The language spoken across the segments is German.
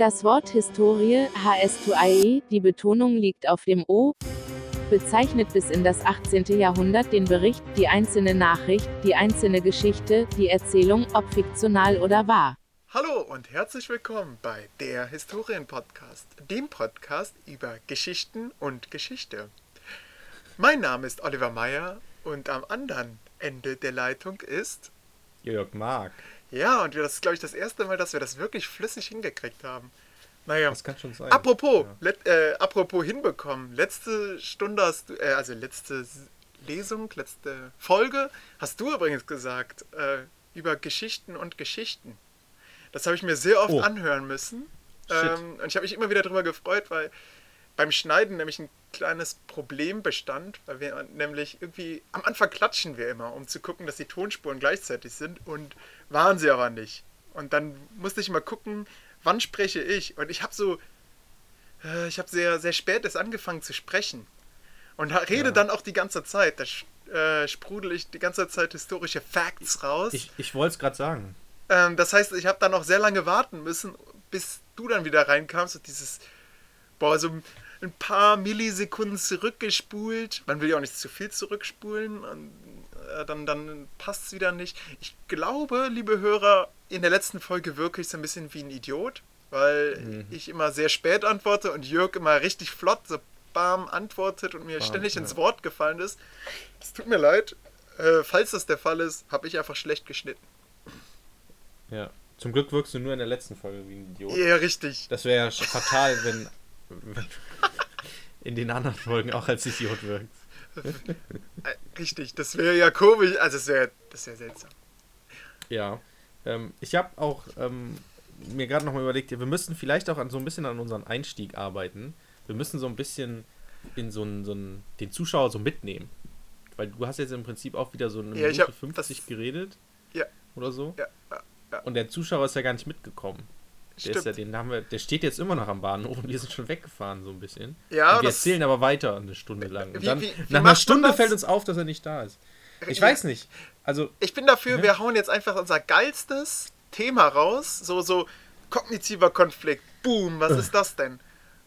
Das Wort Historie, HS2IE, die Betonung liegt auf dem O, bezeichnet bis in das 18. Jahrhundert den Bericht, die einzelne Nachricht, die einzelne Geschichte, die Erzählung, ob fiktional oder wahr. Hallo und herzlich willkommen bei der Historien-Podcast, dem Podcast über Geschichten und Geschichte. Mein Name ist Oliver Meyer und am anderen Ende der Leitung ist Jörg Mark. Ja, und das ist, glaube ich, das erste Mal, dass wir das wirklich flüssig hingekriegt haben. Naja, Das kann schon sein. apropos, Ja. let, äh, apropos hinbekommen. Letzte Stunde hast du, äh, also letzte Lesung, letzte Folge, hast du übrigens gesagt, äh, über Geschichten und Geschichten. Das habe ich mir sehr oft Oh. anhören müssen. Ähm, und ich habe mich immer wieder darüber gefreut, weil beim Schneiden nämlich ein kleines Problem bestand, weil wir nämlich irgendwie am Anfang klatschen wir immer, um zu gucken, dass die Tonspuren gleichzeitig sind und waren sie aber nicht. Und dann musste ich mal gucken, wann spreche ich? Und ich habe so, äh, ich habe sehr, sehr spät erst angefangen zu sprechen und rede Ja. dann auch die ganze Zeit. Da äh, sprudel ich die ganze Zeit historische Facts raus. Ich, ich wollte es gerade sagen. Ähm, das heißt, ich habe dann auch sehr lange warten müssen, bis du dann wieder reinkamst und dieses, boah, so ein paar Millisekunden zurückgespult. Man will ja auch nicht zu viel zurückspulen und dann, dann passt es wieder nicht. Ich glaube, liebe Hörer, in der letzten Folge wirke ich so ein bisschen wie ein Idiot, weil Mhm. ich immer sehr spät antworte und Jörg immer richtig flott, so bam, antwortet und mir Bam, ständig ja. ins Wort gefallen ist. Es tut mir leid. Äh, falls das der Fall ist, habe ich einfach schlecht geschnitten. Ja. Zum Glück wirkst du nur in der letzten Folge wie ein Idiot. Ja, richtig. Das wäre ja fatal, wenn, wenn in den anderen Folgen auch als Idiot wirkt. Richtig, das wäre ja komisch, also das wäre das wär seltsam. Ja. Ähm, ich habe auch ähm, mir gerade nochmal überlegt, wir müssen vielleicht auch an so ein bisschen an unseren Einstieg arbeiten. Wir müssen so ein bisschen in so einen, so einen, den Zuschauer so mitnehmen. Weil du hast jetzt im Prinzip auch wieder so eine Ja, Minute hab 50 das- geredet. Ja. Oder so. Ja, ja, ja. Und der Zuschauer ist ja gar nicht mitgekommen. Der, ja, den haben wir, der steht jetzt immer noch am Bahnhof und wir sind schon weggefahren, so ein bisschen. Ja, und wir erzählen aber weiter eine Stunde lang. Und Wie- dann, wie- wie nach einer Stunde fällt uns auf, dass er nicht da ist. Ich Ja. weiß nicht. Also, Ich bin dafür, wir hauen jetzt einfach unser geilstes Thema raus, so so kognitiver Konflikt. Boom, was ist das denn?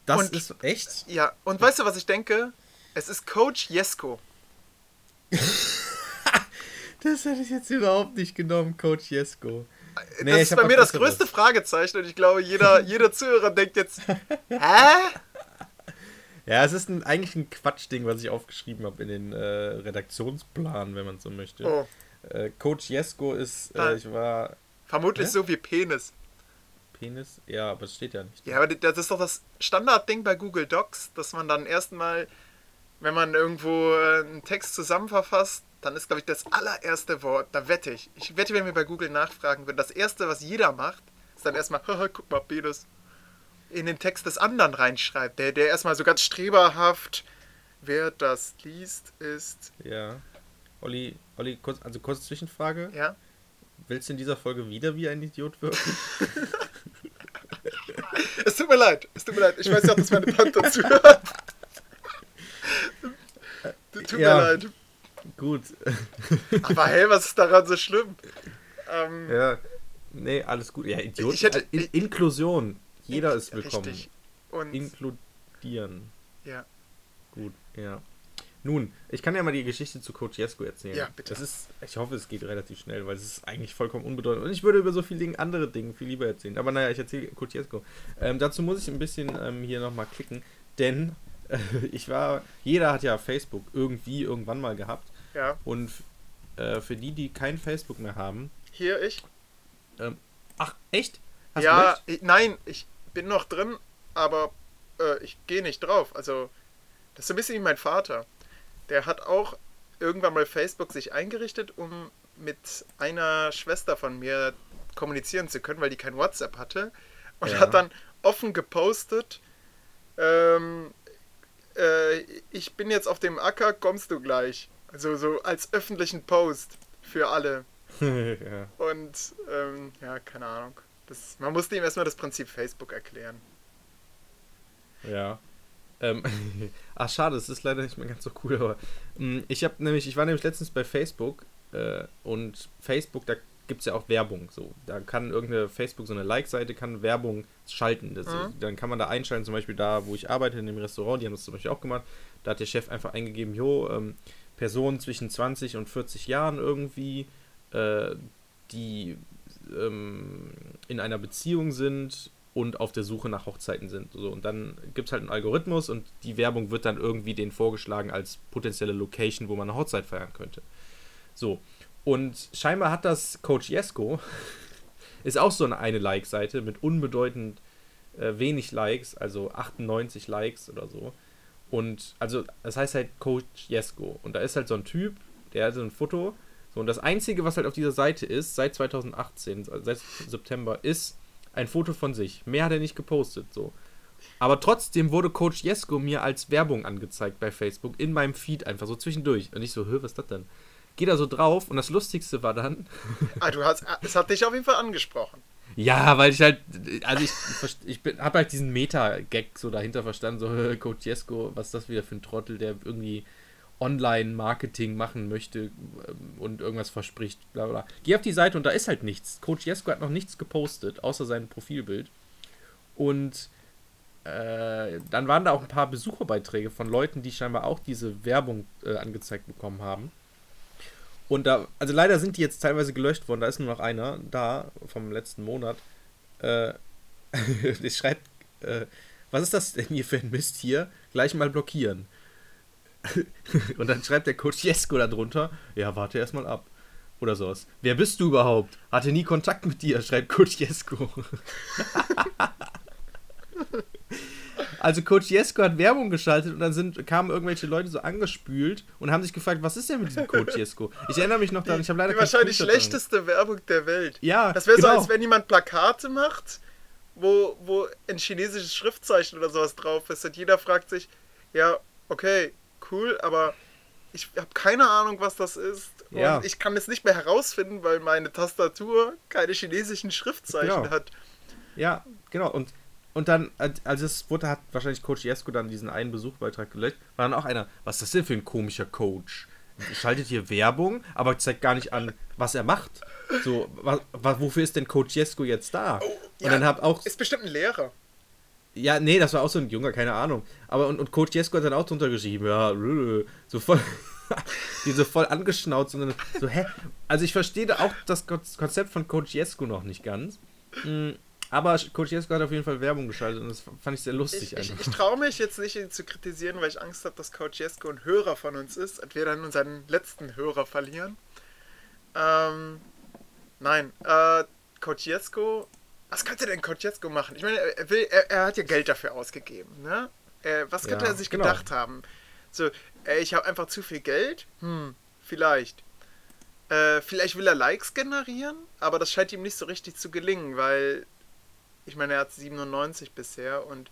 das Und- ist echt. Ja, und weißt du, was ich denke? Es ist Coach Jesko. Das hätte ich jetzt überhaupt nicht genommen, Coach Jesko. Nee, das ist bei mir das größte Fragezeichen und ich glaube, jeder, jeder Zuhörer denkt jetzt, hä? Ja, es ist ein, eigentlich ein Quatschding, was ich aufgeschrieben habe in den äh, Redaktionsplan, wenn man so möchte. Oh, Äh, Coach Jesko ist, Ah. äh, ich war vermutlich Hä? so wie Penis. Penis, ja, aber es steht ja nicht. Ja, aber das ist doch das Standardding bei Google Docs, dass man dann erstmal, wenn man irgendwo äh, einen Text zusammenverfasst, dann ist, glaube ich, das allererste Wort, da wette ich. Ich wette, wenn wir bei Google nachfragen würden, das erste, was jeder macht, ist dann erstmal, haha, guck mal, Penis, in den Text des anderen reinschreibt. Der, der erstmal so ganz streberhaft, wer das liest, ist, Ja. Olli, Olli, kurz, also kurze Zwischenfrage. ja, Willst du in dieser Folge wieder wie ein Idiot wirken? es tut mir leid, es tut mir leid. Ich weiß ja, dass meine Tante zuhört. Tut Ja. mir leid. Gut. Aber hey, was ist daran so schlimm? Ähm, ja. Nee, alles gut. Ja, Idiot. Ich hätte- In Inklusion. Jeder ist willkommen. Richtig. Und Inkludieren. ja, Gut, ja. Nun, ich kann ja mal die Geschichte zu Coach Jesko erzählen. Ja, bitte. Das ist, ich hoffe, es geht relativ schnell, weil es ist eigentlich vollkommen unbedeutend. Und ich würde über so viele Dinge, andere Dinge viel lieber erzählen. Aber naja, ich erzähle Coach Jesko. Ähm, dazu muss ich ein bisschen ähm, hier nochmal klicken, denn äh, ich war, jeder hat ja Facebook irgendwie irgendwann mal gehabt. Ja. Und äh, für die, die kein Facebook mehr haben, Hier ich. ähm, ach, echt? Hast ja, ich, nein, ich bin noch drin, aber äh, ich gehe nicht drauf. Also, das ist so ein bisschen wie mein Vater. Der hat auch irgendwann mal Facebook sich eingerichtet, um mit einer Schwester von mir kommunizieren zu können, weil die kein WhatsApp hatte. Und Ja. hat dann offen gepostet, ähm, äh, ich bin jetzt auf dem Acker, kommst du gleich. Also so als öffentlichen Post für alle. ja. Und ähm, ja, keine Ahnung. Das, man musste ihm erstmal das Prinzip Facebook erklären. Ja. Ähm, ach, schade, es ist leider nicht mehr ganz so cool, aber mh, ich habe nämlich, ich war nämlich letztens bei Facebook äh, und Facebook, da gibt es ja auch Werbung. So. Da kann irgendeine Facebook, so eine Like-Seite, kann Werbung schalten. Das, Mhm. Dann kann man da einschalten, zum Beispiel da, wo ich arbeite, in dem Restaurant, die haben das zum Beispiel auch gemacht. Da hat der Chef einfach eingegeben, jo, ähm, Personen zwischen 20 und 40 Jahren irgendwie, äh, die ähm, in einer Beziehung sind und auf der Suche nach Hochzeiten sind. So, und dann gibt es halt einen Algorithmus und die Werbung wird dann irgendwie denen vorgeschlagen als potenzielle Location, wo man eine Hochzeit feiern könnte. So. Und scheinbar hat das Coach Jesko, ist auch so eine, eine Like-Seite mit unbedeutend äh, wenig Likes, also 98 Likes oder so. Und also, das heißt halt Coach Jesko. Und da ist halt so ein Typ, der hat so ein Foto. So, und das Einzige, was halt auf dieser Seite ist, seit 2018, also seit September, ist ein Foto von sich. Mehr hat er nicht gepostet, so. Aber trotzdem wurde Coach Jesko mir als Werbung angezeigt bei Facebook in meinem Feed einfach so zwischendurch. Und ich so, hör, was ist das denn? Geh da so drauf und das Lustigste war dann, Ah, du hast, es hat dich auf jeden Fall angesprochen. Ja, weil ich halt, also ich, ich habe halt diesen Meta-Gag so dahinter verstanden, so Coach Jesko, was ist das wieder für ein Trottel, der irgendwie Online-Marketing machen möchte ähm, und irgendwas verspricht, bla bla. Geh auf die Seite und da ist halt nichts. Coach Jesko hat noch nichts gepostet, außer sein Profilbild. Und äh, dann waren da auch ein paar Besucherbeiträge von Leuten, die scheinbar auch diese Werbung äh, angezeigt bekommen haben. Und da, also leider sind die jetzt teilweise gelöscht worden. Da ist nur noch einer da vom letzten Monat. Äh, ich schreibt, äh, was ist das denn hier für ein Mist hier? Gleich mal blockieren. Und dann schreibt der Coach Jesko da drunter, ja, warte erstmal ab. Oder sowas. Wer bist du überhaupt? Hatte nie Kontakt mit dir, schreibt Coach Jesko. Also Coach Jesko hat Werbung geschaltet und dann sind, kamen irgendwelche Leute so angespült und haben sich gefragt, was ist denn mit diesem Coach Jesko? Ich erinnere mich noch daran, ich habe leider Die wahrscheinlich Screenshot schlechteste Werbung der Welt. Ja, Das wäre so, genau. als wenn jemand Plakate macht, wo, wo ein chinesisches Schriftzeichen oder sowas drauf ist. Und jeder fragt sich, ja, okay, cool, aber ich habe keine Ahnung, was das ist. Und Ja. ich kann es nicht mehr herausfinden, weil meine Tastatur keine chinesischen Schriftzeichen Genau. hat. Ja, genau. Und, und dann, also es wurde, hat wahrscheinlich Coach Jesko dann diesen einen Besuchbeitrag gelöscht, war dann auch einer, was ist das denn für ein komischer Coach? Schaltet hier Werbung, aber zeigt gar nicht an, was er macht. So, wa, wa, wofür ist denn Coach Jesko jetzt da? ja, und dann hab auch, Ist bestimmt ein Lehrer. ja, nee, das war auch so ein Junger, keine Ahnung. Aber und, und Coach Jesko hat dann auch drunter geschrieben, ja, so voll, die so voll angeschnauzt und dann so, hä? Also ich verstehe da auch das Kon- Konzept von Coach Jesko noch nicht ganz. Mm, Aber Jesko hat auf jeden Fall Werbung geschaltet und das fand ich sehr lustig Ich, ich, ich traue mich jetzt nicht, ihn zu kritisieren, weil ich Angst habe, dass Jesko ein Hörer von uns ist und wir dann unseren letzten Hörer verlieren. Ähm, nein, äh, Coach Jesko, was könnte denn Coach Jesko machen? Ich meine, er, will, er, er hat ja Geld dafür ausgegeben, ne? Äh, was könnte Ja, er sich genau. gedacht haben? So, äh, ich habe einfach zu viel Geld? Hm, vielleicht. Äh, vielleicht will er Likes generieren, aber das scheint ihm nicht so richtig zu gelingen, weil ich meine, er hat 97 bisher und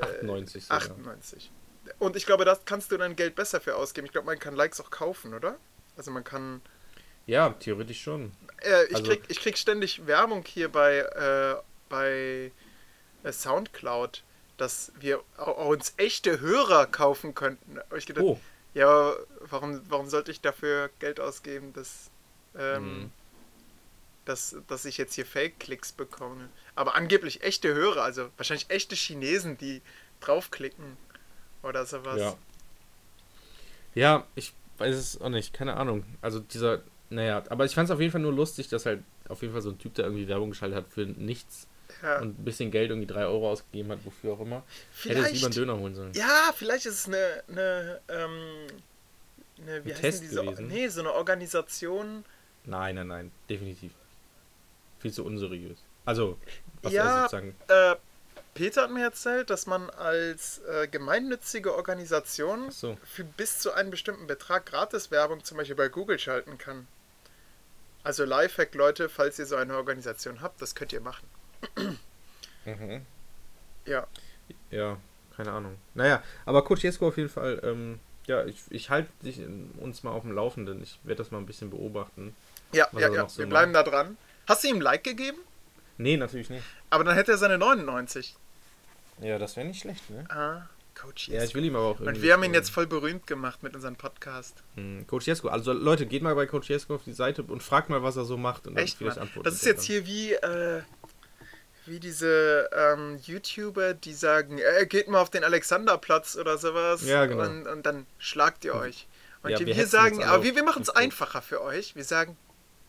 98 sogar. 98. Und ich glaube, das kannst du dann Geld besser für ausgeben. Ich glaube, man kann Likes auch kaufen, oder? Also man kann. Ja, theoretisch schon. Äh, ich, Also- krieg, ich krieg ständig Werbung hier bei, äh, bei äh, Soundcloud, dass wir uns echte Hörer kaufen könnten. Aber Ich gedacht, Oh, ja, warum, warum sollte ich dafür Geld ausgeben, dass, ähm, Mhm. Dass, dass ich jetzt hier Fake-Klicks bekomme? Aber angeblich echte Hörer, also wahrscheinlich echte Chinesen, die draufklicken oder sowas. ja. Ja, ich weiß es auch nicht, keine Ahnung. Also dieser, naja, aber ich fand es auf jeden Fall nur lustig, dass halt auf jeden Fall so ein Typ, der irgendwie Werbung geschaltet hat für nichts Ja. und ein bisschen Geld, irgendwie 3 Euro ausgegeben hat, wofür auch immer. Hätte es lieber einen Vielleicht, Döner holen sollen. ja, vielleicht ist es eine, eine, ähm, eine wie Ein heißt diese, gewesen? nee, so eine Organisation. Nein, nein, nein, definitiv. Viel zu unseriös. Also, was Ja. er sozusagen. Äh, Peter hat mir erzählt, dass man als äh, gemeinnützige Organisation so. für bis zu einem bestimmten Betrag Gratis-Werbung zum Beispiel bei Google schalten kann. Also Lifehack, Leute, falls ihr so eine Organisation habt, das könnt ihr machen. Mhm. Ja, Ja, keine Ahnung. Naja, aber Coach Jesko auf jeden Fall, ähm, ja, ich, ich halte in- uns mal auf dem Laufenden. Ich werde das mal ein bisschen beobachten. ja, ja, ja. so wir bleiben da dran. Hast du ihm ein Like gegeben? Nee, natürlich nicht. Aber dann hätte er seine 99. Ja, das wäre nicht schlecht, ne? Ah, Coach Ja, ich Jesko. will ihm aber auch Und wir haben ihn jetzt voll berühmt gemacht mit unserem Podcast. Hm, Coach Jesko. Also Leute, geht mal bei Coach Jesko auf die Seite und fragt mal, was er so macht. Und dann Echt, vielleicht Mann. antwortet Das ist jetzt hier wie, äh, wie diese ähm, YouTuber, die sagen, äh, geht mal auf den Alexanderplatz oder sowas. Ja, genau. Und, und dann schlagt ihr euch. Und Ja, wir, wir sagen, aber wir, wir machen es einfacher für euch. Wir sagen,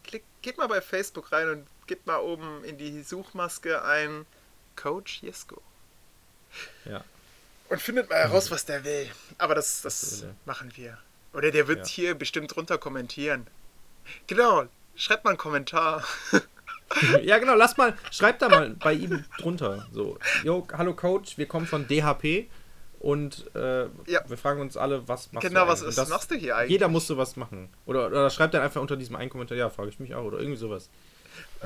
klick, geht mal bei Facebook rein und gebt mal oben in die Suchmaske ein Coach Jesko. Ja. Und findet mal heraus, was der will. Aber das, Das machen wir. Oder der wird Ja. hier bestimmt drunter kommentieren. Genau, schreibt mal einen Kommentar. Ja, genau, lass mal, schreibt da mal bei ihm drunter. So, yo, hallo Coach, wir kommen von DHP und äh, Ja. wir fragen uns alle, was machst Genau, du was eigentlich? ist- Und machst du hier eigentlich? Jeder musste was machen. Oder, oder schreibt dann einfach unter diesem einen Kommentar, ja, frage ich mich auch, oder irgendwie sowas.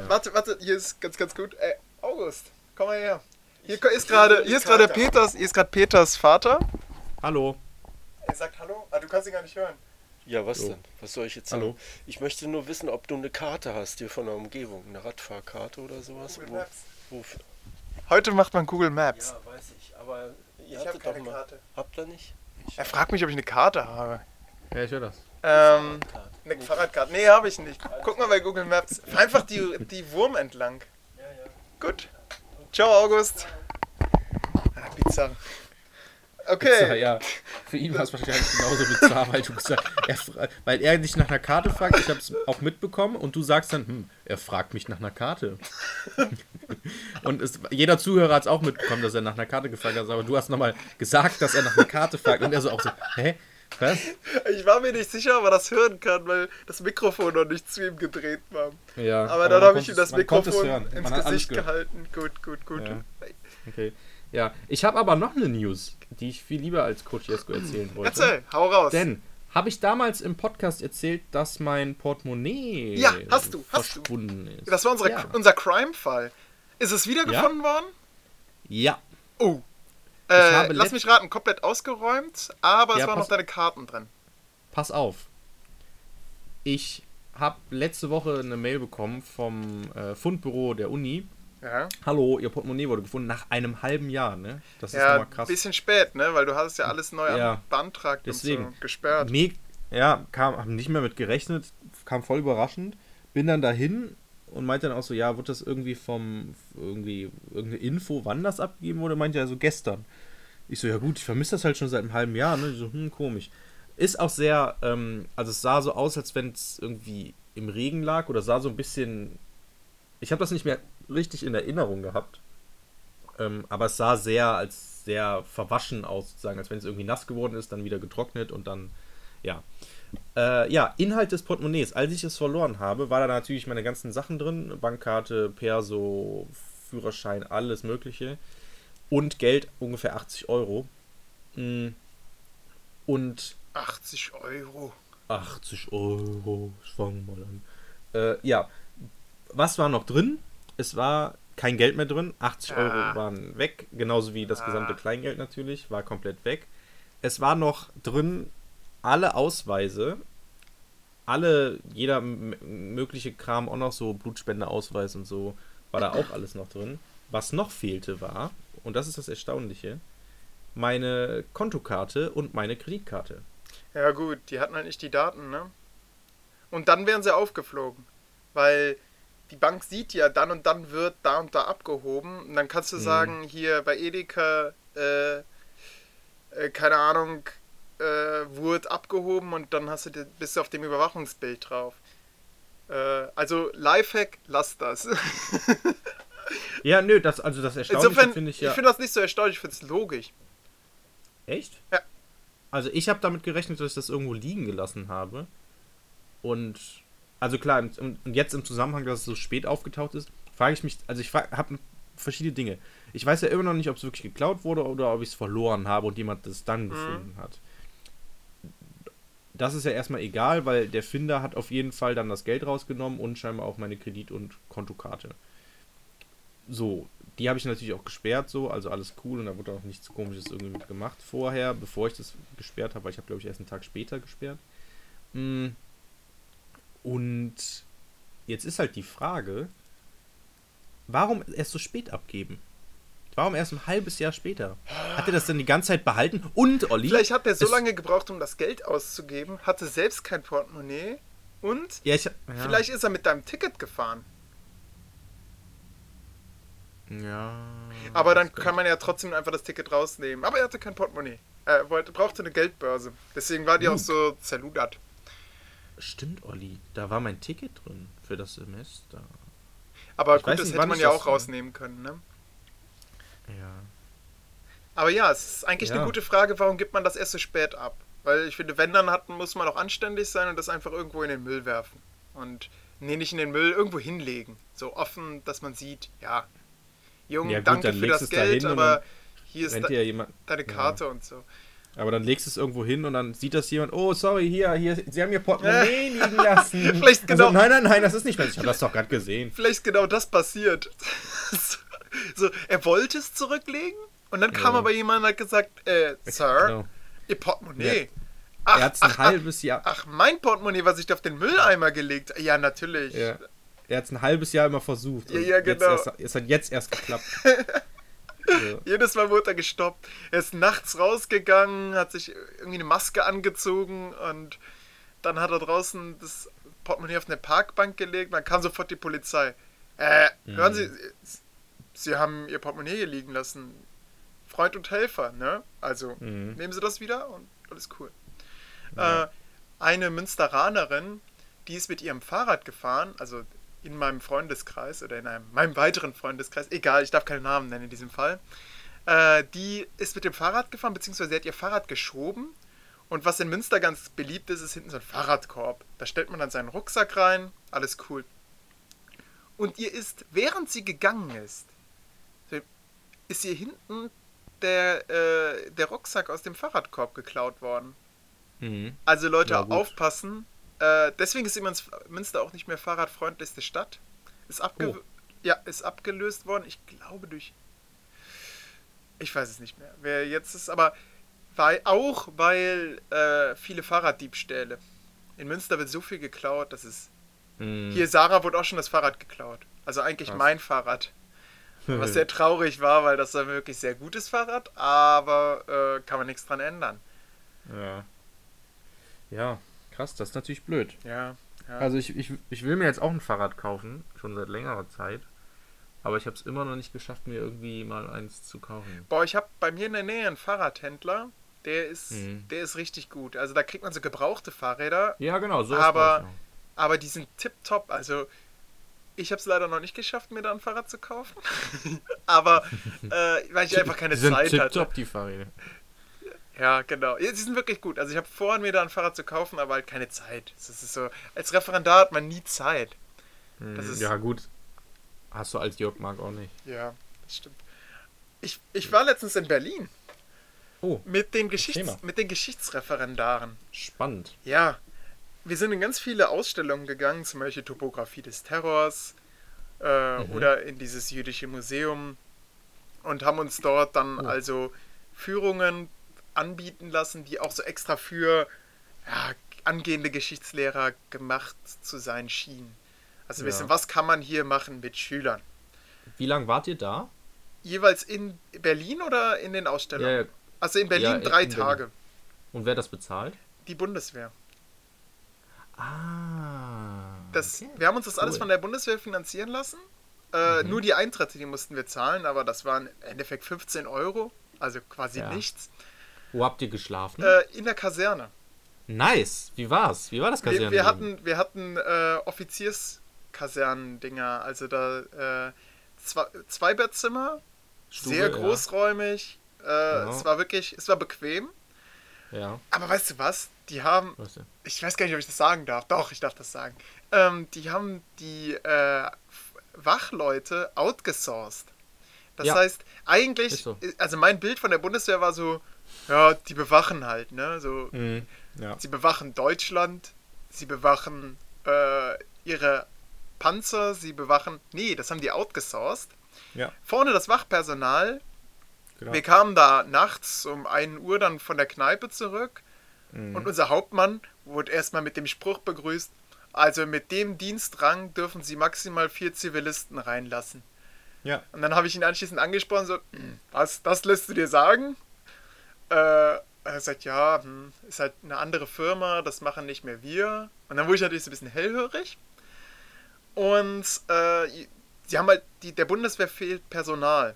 Warte, warte, hier ist ganz, ganz gut. Ey, August, komm mal her. Hier ist gerade, hier ist gerade Peters, hier ist gerade Peters Vater. Hallo. Er sagt Hallo, ah, du kannst ihn gar nicht hören. Ja, was So. denn? Was soll ich jetzt sagen? Hallo. Ich möchte nur wissen, ob du eine Karte hast hier von der Umgebung. Eine Radfahrkarte oder sowas. Google Wo, Maps. wo, Heute macht man Google Maps. ja, weiß ich. Aber ihr Ich hab hattet keine doch mal. Karte. Habt ihr nicht? Er fragt mich, ob ich eine Karte habe. Ja, ich höre das. Ähm, eine Fahrradkarte. Nee, habe ich nicht. Guck mal bei Google Maps. Fahr Einfach die, die Wurm entlang. Ja, ja. Gut. Ciao, August. Ah, bizarr. Okay. Ja, für ihn war es wahrscheinlich genauso bizarr, weil du gesagt er, weil er dich nach einer Karte fragt, ich habe es auch mitbekommen und du sagst dann, hm, er fragt mich nach einer Karte. und es, jeder Zuhörer hat es auch mitbekommen, dass er nach einer Karte gefragt hat, aber du hast nochmal gesagt, dass er nach einer Karte fragt und er so auch so, hä? Was? Ich war mir nicht sicher, ob er das hören kann, weil das Mikrofon noch nicht zu ihm gedreht war. Ja, Aber dann man habe ich ihm das Mikrofon ins Gesicht gehalten. Gut, gut, gut. Ja. Okay. Ja, ich habe aber noch eine News, die ich viel lieber als Coach Jesko erzählen wollte. Erzähl, hau raus. Denn habe ich damals im Podcast erzählt, dass mein Portemonnaie Ja, hast du, hast du. ist. das war unsere, ja. unser Crime-Fall. Ist es wiedergefunden worden? ja, Oh. Äh, lass mich raten, komplett ausgeräumt, aber Ja, es waren noch deine Karten drin. pass auf. Ich habe letzte Woche eine Mail bekommen vom äh, Fundbüro der Uni. Ja, Hallo, Ihr Portemonnaie wurde gefunden nach einem halben Jahr, ne? Das ist ja nochmal ein krass. bisschen spät, ne? Weil du hast ja alles neu Ja, beantragt deswegen. und so gesperrt. Me ja, kam, hab nicht mehr mit gerechnet, kam voll überraschend. Bin dann dahin und meinte dann auch so, ja, wird das irgendwie vom, irgendwie, irgendeine Info, wann das abgegeben wurde? Meinte er so, gestern. Ich so, ja gut, ich vermisse das halt schon seit einem halben Jahr, ne? Ich so, hm, komisch. Ist auch sehr, ähm, also es sah so aus, als wenn es irgendwie im Regen lag oder sah so ein bisschen, ich habe das nicht mehr richtig in Erinnerung gehabt. Ähm, aber es sah sehr als sehr verwaschen aus, sozusagen, als wenn es irgendwie nass geworden ist, dann wieder getrocknet und dann, ja. Äh, ja, Inhalt des Portemonnaies. Als ich es verloren habe, war da natürlich meine ganzen Sachen drin. Bankkarte, Perso, Führerschein, alles Mögliche. Und Geld, ungefähr 80 Euro. Mm. Und 80 Euro. 80 Euro, ich fang mal an. Äh, ja, was war noch drin? Es war kein Geld mehr drin. 80 Ah. Euro waren weg, genauso wie das gesamte Ah. Kleingeld natürlich, war komplett weg. Es war noch drin alle Ausweise, alle, jeder mögliche Kram, auch noch so Blutspendeausweis und so, war da auch alles noch drin. Was noch fehlte war, und das ist das Erstaunliche, meine Kontokarte und meine Kreditkarte. Ja gut, die hatten halt nicht die Daten, ne? Und dann wären sie aufgeflogen. Weil die Bank sieht ja, dann und dann wird da und da abgehoben. Und dann kannst du Mhm. sagen, hier bei Edeka, äh, äh, keine Ahnung, äh, wurde abgehoben und dann hast du, bist du auf dem Überwachungsbild drauf. Äh, also Lifehack, lass das. Ja, nö, das, also das Erstaunliche finde ich ich, ja. finde das nicht so erstaunlich, ich finde es logisch. Echt? Ja. Also ich habe damit gerechnet, dass ich das irgendwo liegen gelassen habe. Und also klar, und jetzt im Zusammenhang, dass es so spät aufgetaucht ist, frage ich mich, also ich habe verschiedene Dinge. Ich weiß ja immer noch nicht, ob es wirklich geklaut wurde oder ob ich es verloren habe und jemand das dann gefunden hat. Das ist ja erstmal egal, weil der Finder hat auf jeden Fall dann das Geld rausgenommen und scheinbar auch meine Kredit- und Kontokarte. So, die habe ich natürlich auch gesperrt, so, also alles cool und da wurde auch nichts komisches irgendwie mit gemacht vorher, bevor ich das gesperrt habe, weil ich habe, glaube ich, erst einen Tag später gesperrt. Mm. Und jetzt ist halt die Frage, warum erst so spät abgeben? Warum erst ein halbes Jahr später? Hat er das denn die ganze Zeit behalten? Und, Olli? Vielleicht hat er so lange gebraucht, um das Geld auszugeben, hatte selbst kein Portemonnaie und Ja, ich, ja. vielleicht ist er mit deinem Ticket gefahren. Ja. Aber dann kann man ja trotzdem einfach das Ticket rausnehmen. Aber er hatte kein Portemonnaie. Er wollte, brauchte eine Geldbörse. Deswegen war die auch so zerludert. Stimmt, Olli. Da war mein Ticket drin für das Semester. Aber Ich gut, das nicht, hätte man ja auch rausnehmen können, ne? Ja. Aber ja, es ist eigentlich Ja. eine gute Frage, warum gibt man das erst so spät ab? Weil ich finde, wenn dann hat, muss man auch anständig sein und das einfach irgendwo in den Müll werfen. Und nee, nicht in den Müll, irgendwo hinlegen. So offen, dass man sieht, ja, Junge, Ja, gut, danke dann für das es da Geld, aber dann hier ist de ja jemand. deine Ja. Karte und so. Aber dann legst du es irgendwo hin und dann sieht das jemand, oh, sorry, hier, hier, sie haben ihr Portemonnaie liegen lassen. Vielleicht Also, genau- nein, nein, nein, das ist nicht mehr. Ich habe das doch gerade gesehen. Vielleicht genau das passiert. so, er wollte es zurücklegen und dann kam Ja. aber jemand und hat gesagt, äh, Sir, Genau. ihr Portemonnaie. Ja. Ach, Er hat es ein ach, halbes Jahr. ach, mein Portemonnaie, was ich da auf den Mülleimer gelegt Ja, natürlich. Ja. Er hat es ein halbes Jahr immer versucht. Ja, ja, genau. Erst, es hat jetzt erst geklappt. So. Jedes Mal wurde er gestoppt. Er ist nachts rausgegangen, hat sich irgendwie eine Maske angezogen und dann hat er draußen das Portemonnaie auf eine Parkbank gelegt. Dann kam sofort die Polizei. Äh, hören Sie, Sie haben Ihr Portemonnaie hier liegen lassen. Freund und Helfer, ne? Also Mhm. nehmen Sie das wieder und alles cool. Ja. Äh, eine Münsteranerin, die ist mit ihrem Fahrrad gefahren, also in meinem Freundeskreis oder in einem, meinem weiteren Freundeskreis, egal, ich darf keinen Namen nennen in diesem Fall, äh, die ist mit dem Fahrrad gefahren, beziehungsweise sie hat ihr Fahrrad geschoben. Und was in Münster ganz beliebt ist, ist hinten so ein Fahrradkorb. Da stellt man dann seinen Rucksack rein, alles cool. Und ihr ist, während sie gegangen ist, ist ihr hinten der, äh, der Rucksack aus dem Fahrradkorb geklaut worden. Mhm. Also Leute, aufpassen. Äh, deswegen ist übrigens Münster auch nicht mehr fahrradfreundlichste Stadt. Ist, abge Oh. ja, ist abgelöst worden, ich glaube durch... Ich weiß es nicht mehr, wer jetzt ist, aber weil, auch weil äh, viele Fahrraddiebstähle. In Münster wird so viel geklaut, dass es... Mhm. Hier, Sarah wurde auch schon das Fahrrad geklaut. Also eigentlich Krass. mein Fahrrad. Was sehr traurig war, weil das war ein wirklich sehr gutes Fahrrad, aber äh, kann man nichts dran ändern. Ja. Ja, krass, das ist natürlich blöd. Ja, ja. Also ich, ich, ich will mir jetzt auch ein Fahrrad kaufen, schon seit längerer Zeit. Aber ich habe es immer noch nicht geschafft, mir irgendwie mal eins zu kaufen. Boah, ich habe bei mir in der Nähe einen Fahrradhändler, der ist, Mhm. der ist richtig gut. Also da kriegt man so gebrauchte Fahrräder, Ja, genau, so Aber- aber die sind tipptopp. Also ich habe es leider noch nicht geschafft, mir da ein Fahrrad zu kaufen. aber äh, weil ich einfach keine Zeit hatte. tipptopp, die Fahrräder. Ja, genau. Ja, sie sind wirklich gut. Also ich habe vor, mir da ein Fahrrad zu kaufen, aber halt keine Zeit. Das ist so, als Referendar hat man nie Zeit. Das Hm, ist- ja, gut. Hast du als Jörg Mark auch nicht. Ja, das stimmt. Ich, ich war letztens in Berlin Oh, mit den, Geschichts mit den Geschichtsreferendaren. spannend. Ja, wir sind in ganz viele Ausstellungen gegangen, zum Beispiel Topografie des Terrors äh, Mhm. oder in dieses jüdische Museum und haben uns dort dann Oh. also Führungen anbieten lassen, die auch so extra für ja, angehende Geschichtslehrer gemacht zu sein schienen. Also Ja. wissen, was kann man hier machen mit Schülern? Wie lange wart ihr da? Jeweils in Berlin oder in den Ausstellungen? Ja. Also in Berlin Ja, in drei Berlin. Tage. Und wer das bezahlt? Die Bundeswehr. Ah. Das, okay. Wir haben uns das alles Cool. von der Bundeswehr finanzieren lassen. Äh, Mhm. Nur die Eintritte, die mussten wir zahlen, aber das waren im Endeffekt 15 Euro. Also quasi nichts. Wo habt ihr geschlafen? Äh, in der Kaserne. nice. Wie war's? Wie war das Wir, Kaserne? wir hatten, wir hatten äh, Offizierskasernendinger. Also da äh, zwei, zwei Bettzimmer, Stube, sehr ja. großräumig. Äh, Es war wirklich, es war bequem. Ja, Aber weißt du was? Die haben, du. ich weiß gar nicht, ob ich das sagen darf. Doch, ich darf das sagen. Ähm, die haben die äh, Wachleute outgesourced. Das Ja. heißt, eigentlich, so. also mein Bild von der Bundeswehr war so, ja, die bewachen halt, ne? So, Mhm. Ja. sie bewachen Deutschland, sie bewachen äh, ihre Panzer, sie bewachen. Nee, das haben die outgesourced. Ja, Vorne das Wachpersonal. genau. Wir kamen da nachts um 1 Uhr dann von der Kneipe zurück. Mhm. Und unser Hauptmann wurde erstmal mit dem Spruch begrüßt, also mit dem Dienstrang dürfen Sie maximal vier Zivilisten reinlassen. Ja. Und dann habe ich ihn anschließend angesprochen, so, "Hm, was, das lässt du dir sagen? Äh, er sagt, ja, hm, ist halt eine andere Firma, das machen nicht mehr wir. Und dann wurde ich natürlich so ein bisschen hellhörig. Und äh, sie haben halt, die, der Bundeswehr fehlt Personal.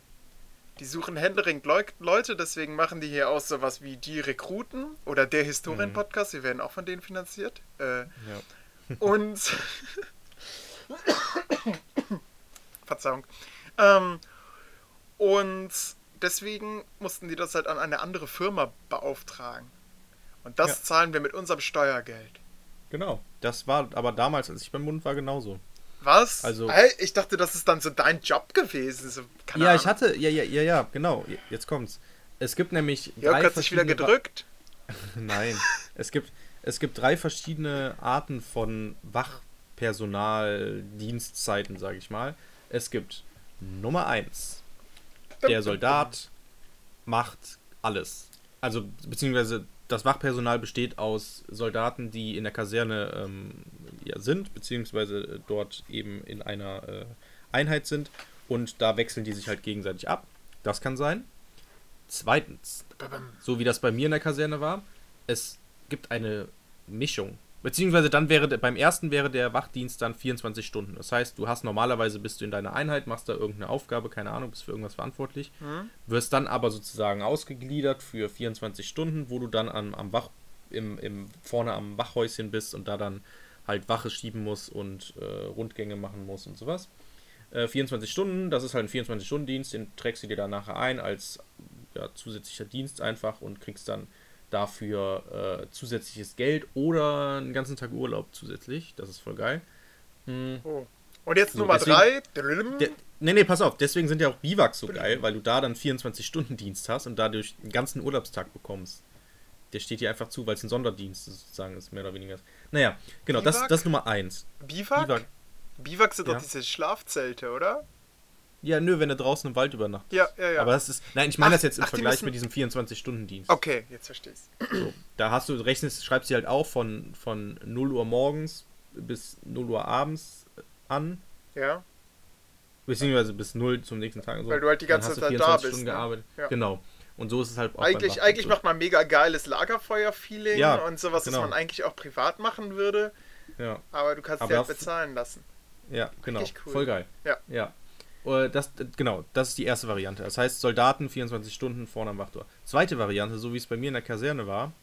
Die suchen händeringend Leu Leute, deswegen machen die hier auch sowas wie die Rekruten oder der Historien-Podcast, wir werden auch von denen finanziert. Äh, Ja. und. Verzeihung. Ähm, und deswegen mussten die das halt an eine andere Firma beauftragen. Und das Ja. zahlen wir mit unserem Steuergeld. Genau. Das war aber damals, als ich beim Bund war, genauso. Was? Also- ich dachte, das ist dann so dein Job gewesen. So, ja, Ahnung. ich hatte, ja, ja, ja, ja, genau. Jetzt kommt's. Es gibt nämlich Jörg drei hat sich wieder Wa- gedrückt. Nein. Es gibt, es gibt drei verschiedene Arten von Wachpersonal, Dienstzeiten, sage ich mal. Es gibt Nummer eins. Der Soldat macht alles. Also, beziehungsweise das Wachpersonal besteht aus Soldaten, die in der Kaserne ähm, ja, sind, beziehungsweise dort eben in einer äh, Einheit sind. Und da wechseln die sich halt gegenseitig ab. Das kann sein. Zweitens, so wie das bei mir in der Kaserne war, es gibt eine Mischung. Beziehungsweise dann wäre beim ersten wäre der Wachdienst dann 24 Stunden. Das heißt, du hast normalerweise bist du in deiner Einheit, machst da irgendeine Aufgabe, keine Ahnung, bist für irgendwas verantwortlich, wirst dann aber sozusagen ausgegliedert für 24 Stunden, wo du dann am, am Wach im, im vorne am Wachhäuschen bist und da dann halt Wache schieben musst und äh, Rundgänge machen musst und sowas. Äh, 24 Stunden, das ist halt ein 24-Stunden-Dienst, den trägst du dir dann nachher ein als ja, zusätzlicher Dienst einfach und kriegst dann dafür äh, zusätzliches Geld oder einen ganzen Tag Urlaub zusätzlich. Das ist voll geil. Hm, Oh. Und jetzt So, Nummer deswegen- drei. der, nee, nee, pass auf, deswegen sind ja auch Biwaks so geil, weil du da dann 24-Stunden-Dienst hast und dadurch einen ganzen Urlaubstag bekommst. Der steht dir einfach zu, weil es ein Sonderdienst sozusagen ist, mehr oder weniger. Naja, genau, das, Biwak? das ist Nummer eins. Biwak? Biwak. Biwak sind Ja. doch diese Schlafzelte, oder? Ja, nö, wenn du draußen im Wald übernachtest. Ja, ja, ja. Aber das ist, nein, ich meine das jetzt im ach, die Vergleich müssen- mit diesem 24-Stunden-Dienst. okay, jetzt verstehe ich's. So, da hast du, rechnest, schreibst du halt auch von, von 0 Uhr morgens bis 0 Uhr abends an, Ja. beziehungsweise bis 0 zum nächsten Tag. und So. Weil du halt die ganze du Zeit da 24 bist, Stunden ne? gearbeitet. Ja. Genau. Und so ist es halt auch Eigentlich, eigentlich so. macht man mega geiles Lagerfeuer-Feeling Ja, und sowas, genau. was man eigentlich auch privat machen würde, Ja, aber du kannst Aber dir halt bezahlen lassen. ja, genau. Cool. Voll geil. Ja. Ja. Äh, Das, äh, genau, das ist die erste Variante. Das heißt, Soldaten 24 Stunden vorne am Wachtor. Zweite Variante, so wie es bei mir in der Kaserne war,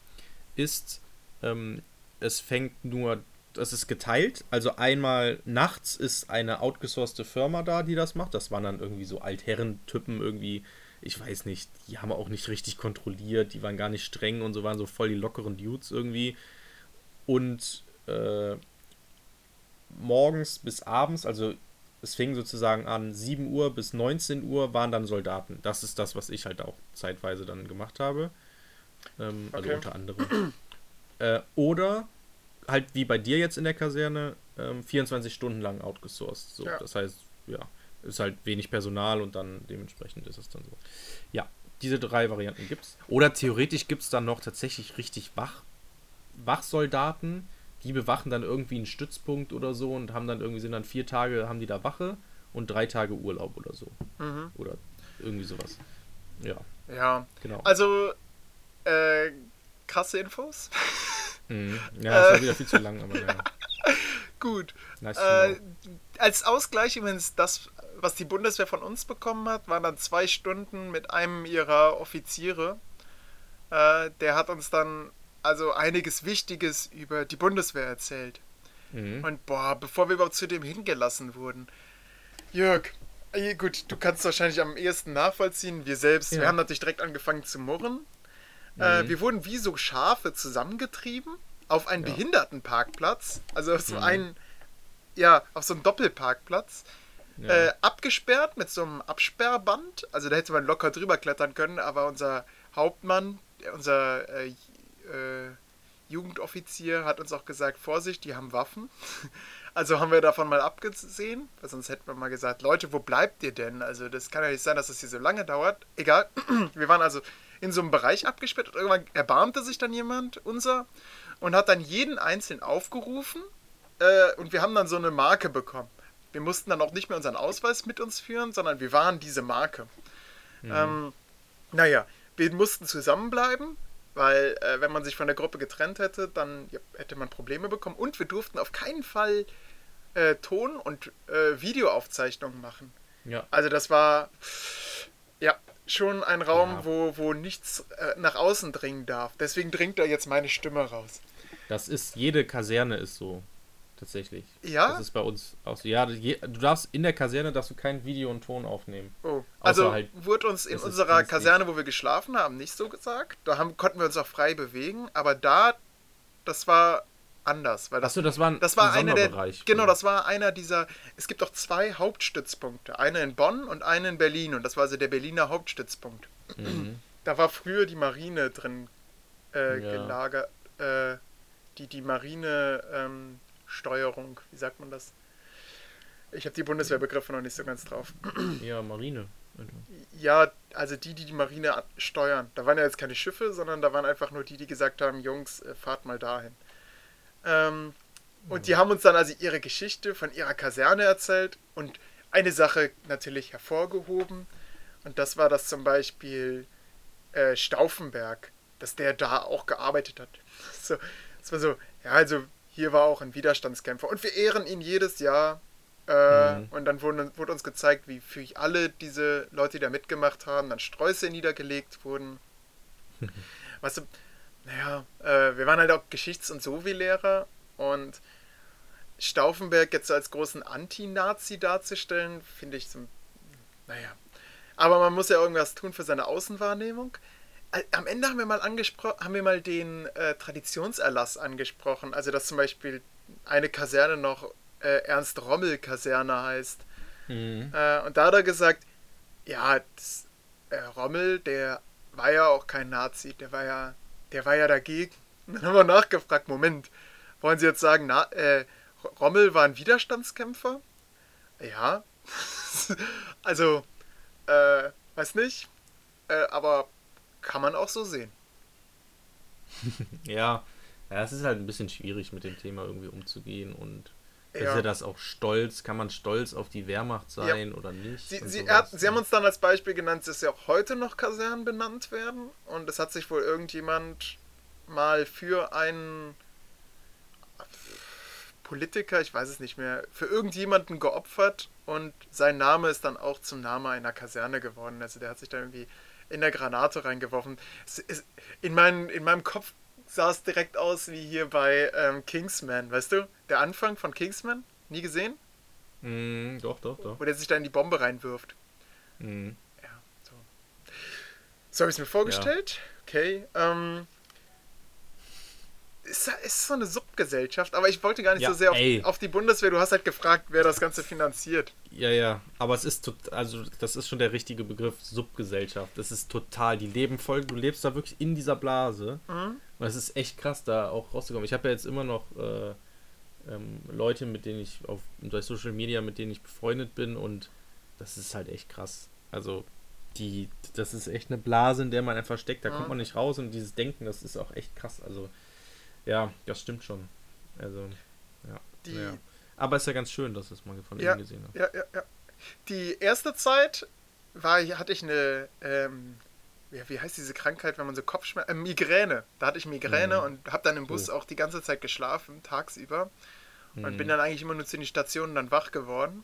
ist, ähm, es fängt nur, es ist geteilt. Also einmal nachts ist eine outgesourcete Firma da, die das macht. Das waren dann irgendwie so Altherren-Typen irgendwie, ich weiß nicht, die haben auch nicht richtig kontrolliert, die waren gar nicht streng und so waren so voll die lockeren Dudes irgendwie. Und äh, morgens bis abends, also es fing sozusagen an 7 Uhr bis 19 Uhr waren dann Soldaten. Das ist das, was ich halt auch zeitweise dann gemacht habe. Ähm, also Okay. unter anderem. äh, oder halt wie bei dir jetzt in der Kaserne, ähm, 24 Stunden lang outgesourced. So, Ja. Das heißt, ja, ist halt wenig Personal und dann dementsprechend ist es dann so. Ja, diese drei Varianten gibt's. Oder theoretisch gibt es dann noch tatsächlich richtig Wach, Wachsoldaten, die bewachen dann irgendwie einen Stützpunkt oder so und haben dann irgendwie sind dann vier Tage, haben die da Wache und drei Tage Urlaub oder so. Mhm. Oder irgendwie sowas. Ja, Ja. genau. Also, äh, krasse Infos. Mhm. Ja, das war wieder viel zu lang, aber ja. Gut. Nice Äh, als Ausgleich übrigens das, was die Bundeswehr von uns bekommen hat, waren dann zwei Stunden mit einem ihrer Offiziere. Äh, der hat uns dann also einiges Wichtiges über die Bundeswehr erzählt. Mhm. Und boah, bevor wir überhaupt zu dem hingelassen wurden. Jörg, äh, gut, du kannst wahrscheinlich am ehesten nachvollziehen. Wir selbst, wir Ja. haben natürlich direkt angefangen zu murren. Äh, Mhm. wir wurden wie so Schafe zusammengetrieben auf einen Ja. Behindertenparkplatz. Also auf so Mhm. einen, ja, auf so einen Doppelparkplatz. Ja. Äh, abgesperrt mit so einem Absperrband. Also da hätte man locker drüber klettern können, aber unser Hauptmann, unser äh, äh, Jugendoffizier hat uns auch gesagt, Vorsicht, die haben Waffen. Also haben wir davon mal abgesehen, weil sonst hätten wir mal gesagt, Leute, wo bleibt ihr denn? Also das kann ja nicht sein, dass das hier so lange dauert. Egal, wir waren also in so einem Bereich abgesperrt und irgendwann erbarmte sich dann jemand, unser, und hat dann jeden einzeln aufgerufen äh, und wir haben dann so eine Marke bekommen. wir mussten dann auch nicht mehr unseren Ausweis mit uns führen, sondern wir waren diese Marke. Ähm, naja, wir mussten zusammenbleiben, weil äh, wenn man sich von der Gruppe getrennt hätte, dann ja, hätte man Probleme bekommen. Und wir durften auf keinen Fall äh, Ton- und äh, Videoaufzeichnungen machen. Ja. Also das war ja schon ein Raum, Ja. wo, wo nichts äh, nach außen dringen darf. Deswegen dringt da jetzt meine Stimme raus. Das ist, jede Kaserne ist so. Tatsächlich. Ja? Das ist bei uns auch so. Ja, du darfst in der Kaserne darfst du kein Video und Ton aufnehmen. Oh. Also halt, wurde uns in unserer. Kaserne, wo wir geschlafen haben, nicht so gesagt. Da haben, konnten wir uns auch frei bewegen, aber da, das war anders. Weil das, Achso, das war ein, das war ein einer der, genau, das war einer dieser, es gibt auch zwei Hauptstützpunkte. Einer in Bonn und einer in Berlin und das war also der Berliner Hauptstützpunkt. Mhm. Da war früher die Marine drin äh, Ja. gelagert, äh, die, die Marine ähm, Steuerung, wie sagt man das? Ich habe die Bundeswehrbegriffe noch nicht so ganz drauf. Ja, Marine. Also, Ja, also die, die die Marine steuern. Da waren ja jetzt keine Schiffe, sondern da waren einfach nur die, die gesagt haben, Jungs, äh, fahrt mal dahin. Ähm, und die haben uns dann also ihre Geschichte von ihrer Kaserne erzählt und eine Sache natürlich hervorgehoben. Und das war das zum Beispiel äh, Stauffenberg, dass der da auch gearbeitet hat. So, das war so, ja, also hier war auch ein Widerstandskämpfer und wir ehren ihn jedes Jahr. Äh, Mhm. Und dann wurde, wurde uns gezeigt, wie für alle diese Leute, die da mitgemacht haben, dann Sträuße niedergelegt wurden. weißt du, naja, äh, wir waren halt auch Geschichts- und Sovi-Lehrer und Stauffenberg jetzt so als großen Anti-Nazi darzustellen, finde ich so, naja. Aber man muss ja irgendwas tun für seine Außenwahrnehmung. Am Ende haben wir mal angespro- haben wir mal den äh, Traditionserlass angesprochen, also dass zum Beispiel eine Kaserne noch äh, Ernst-Rommel-Kaserne heißt. mhm. Äh, und da hat er gesagt, ja, das, äh, Rommel, der war ja auch kein Nazi, der war ja, der war ja dagegen. Und dann haben wir nachgefragt, Moment, wollen Sie jetzt sagen, na, äh, Rommel war ein Widerstandskämpfer? Ja. also, äh, weiß nicht, aber kann man auch so sehen. Ja, ja, es ist halt ein bisschen schwierig, mit dem Thema irgendwie umzugehen und ist Ja. ja das auch stolz? Kann man stolz auf die Wehrmacht sein oder nicht? Sie, sie, hat, sie haben uns dann als Beispiel genannt, dass ja auch heute noch Kasernen benannt werden. Und es hat sich wohl irgendjemand mal für einen Politiker, ich weiß es nicht mehr, für irgendjemanden geopfert und sein Name ist dann auch zum Name einer Kaserne geworden. Also der hat sich da irgendwie in der Granate reingeworfen. Ist, in, mein, in meinem Kopf sah es direkt aus wie hier bei ähm, Kingsman, weißt du? Der Anfang von Kingsman? Nie gesehen? Mhm, doch, doch, doch. Wo der sich da in die Bombe reinwirft. Mhm. Ja, so. So habe ich es mir vorgestellt. Okay. Ähm, ist, ist so eine Subgesellschaft, aber ich wollte gar nicht Ja, so sehr auf, auf die Bundeswehr. Du hast halt gefragt, wer das Ganze finanziert. Ja, ja, aber es ist tot, also das ist schon der richtige Begriff, Subgesellschaft. Das ist total, die leben voll, du lebst da wirklich in dieser Blase. Mhm. Und es ist echt krass, da auch rauszukommen. Ich habe ja jetzt immer noch äh, ähm, Leute, mit denen ich auf durch Social Media, mit denen ich befreundet bin und das ist halt echt krass. Also die, das ist echt eine Blase, in der man einfach steckt, da Mhm. kommt man nicht raus und dieses Denken, das ist auch echt krass. Also ja, das stimmt schon. Also ja. Die, ja. Aber es ist ja ganz schön, dass es mal von Ja. gesehen habe. Ja, ja, ja. Die erste Zeit war, hatte ich eine, ähm, ja, wie heißt diese Krankheit, wenn man so Kopfschmerzen, äh, Migräne. Da hatte ich Migräne Mhm. und habe dann im Bus Oh. auch die ganze Zeit geschlafen, tagsüber. Und Mhm. bin dann eigentlich immer nur zu den Stationen dann wach geworden.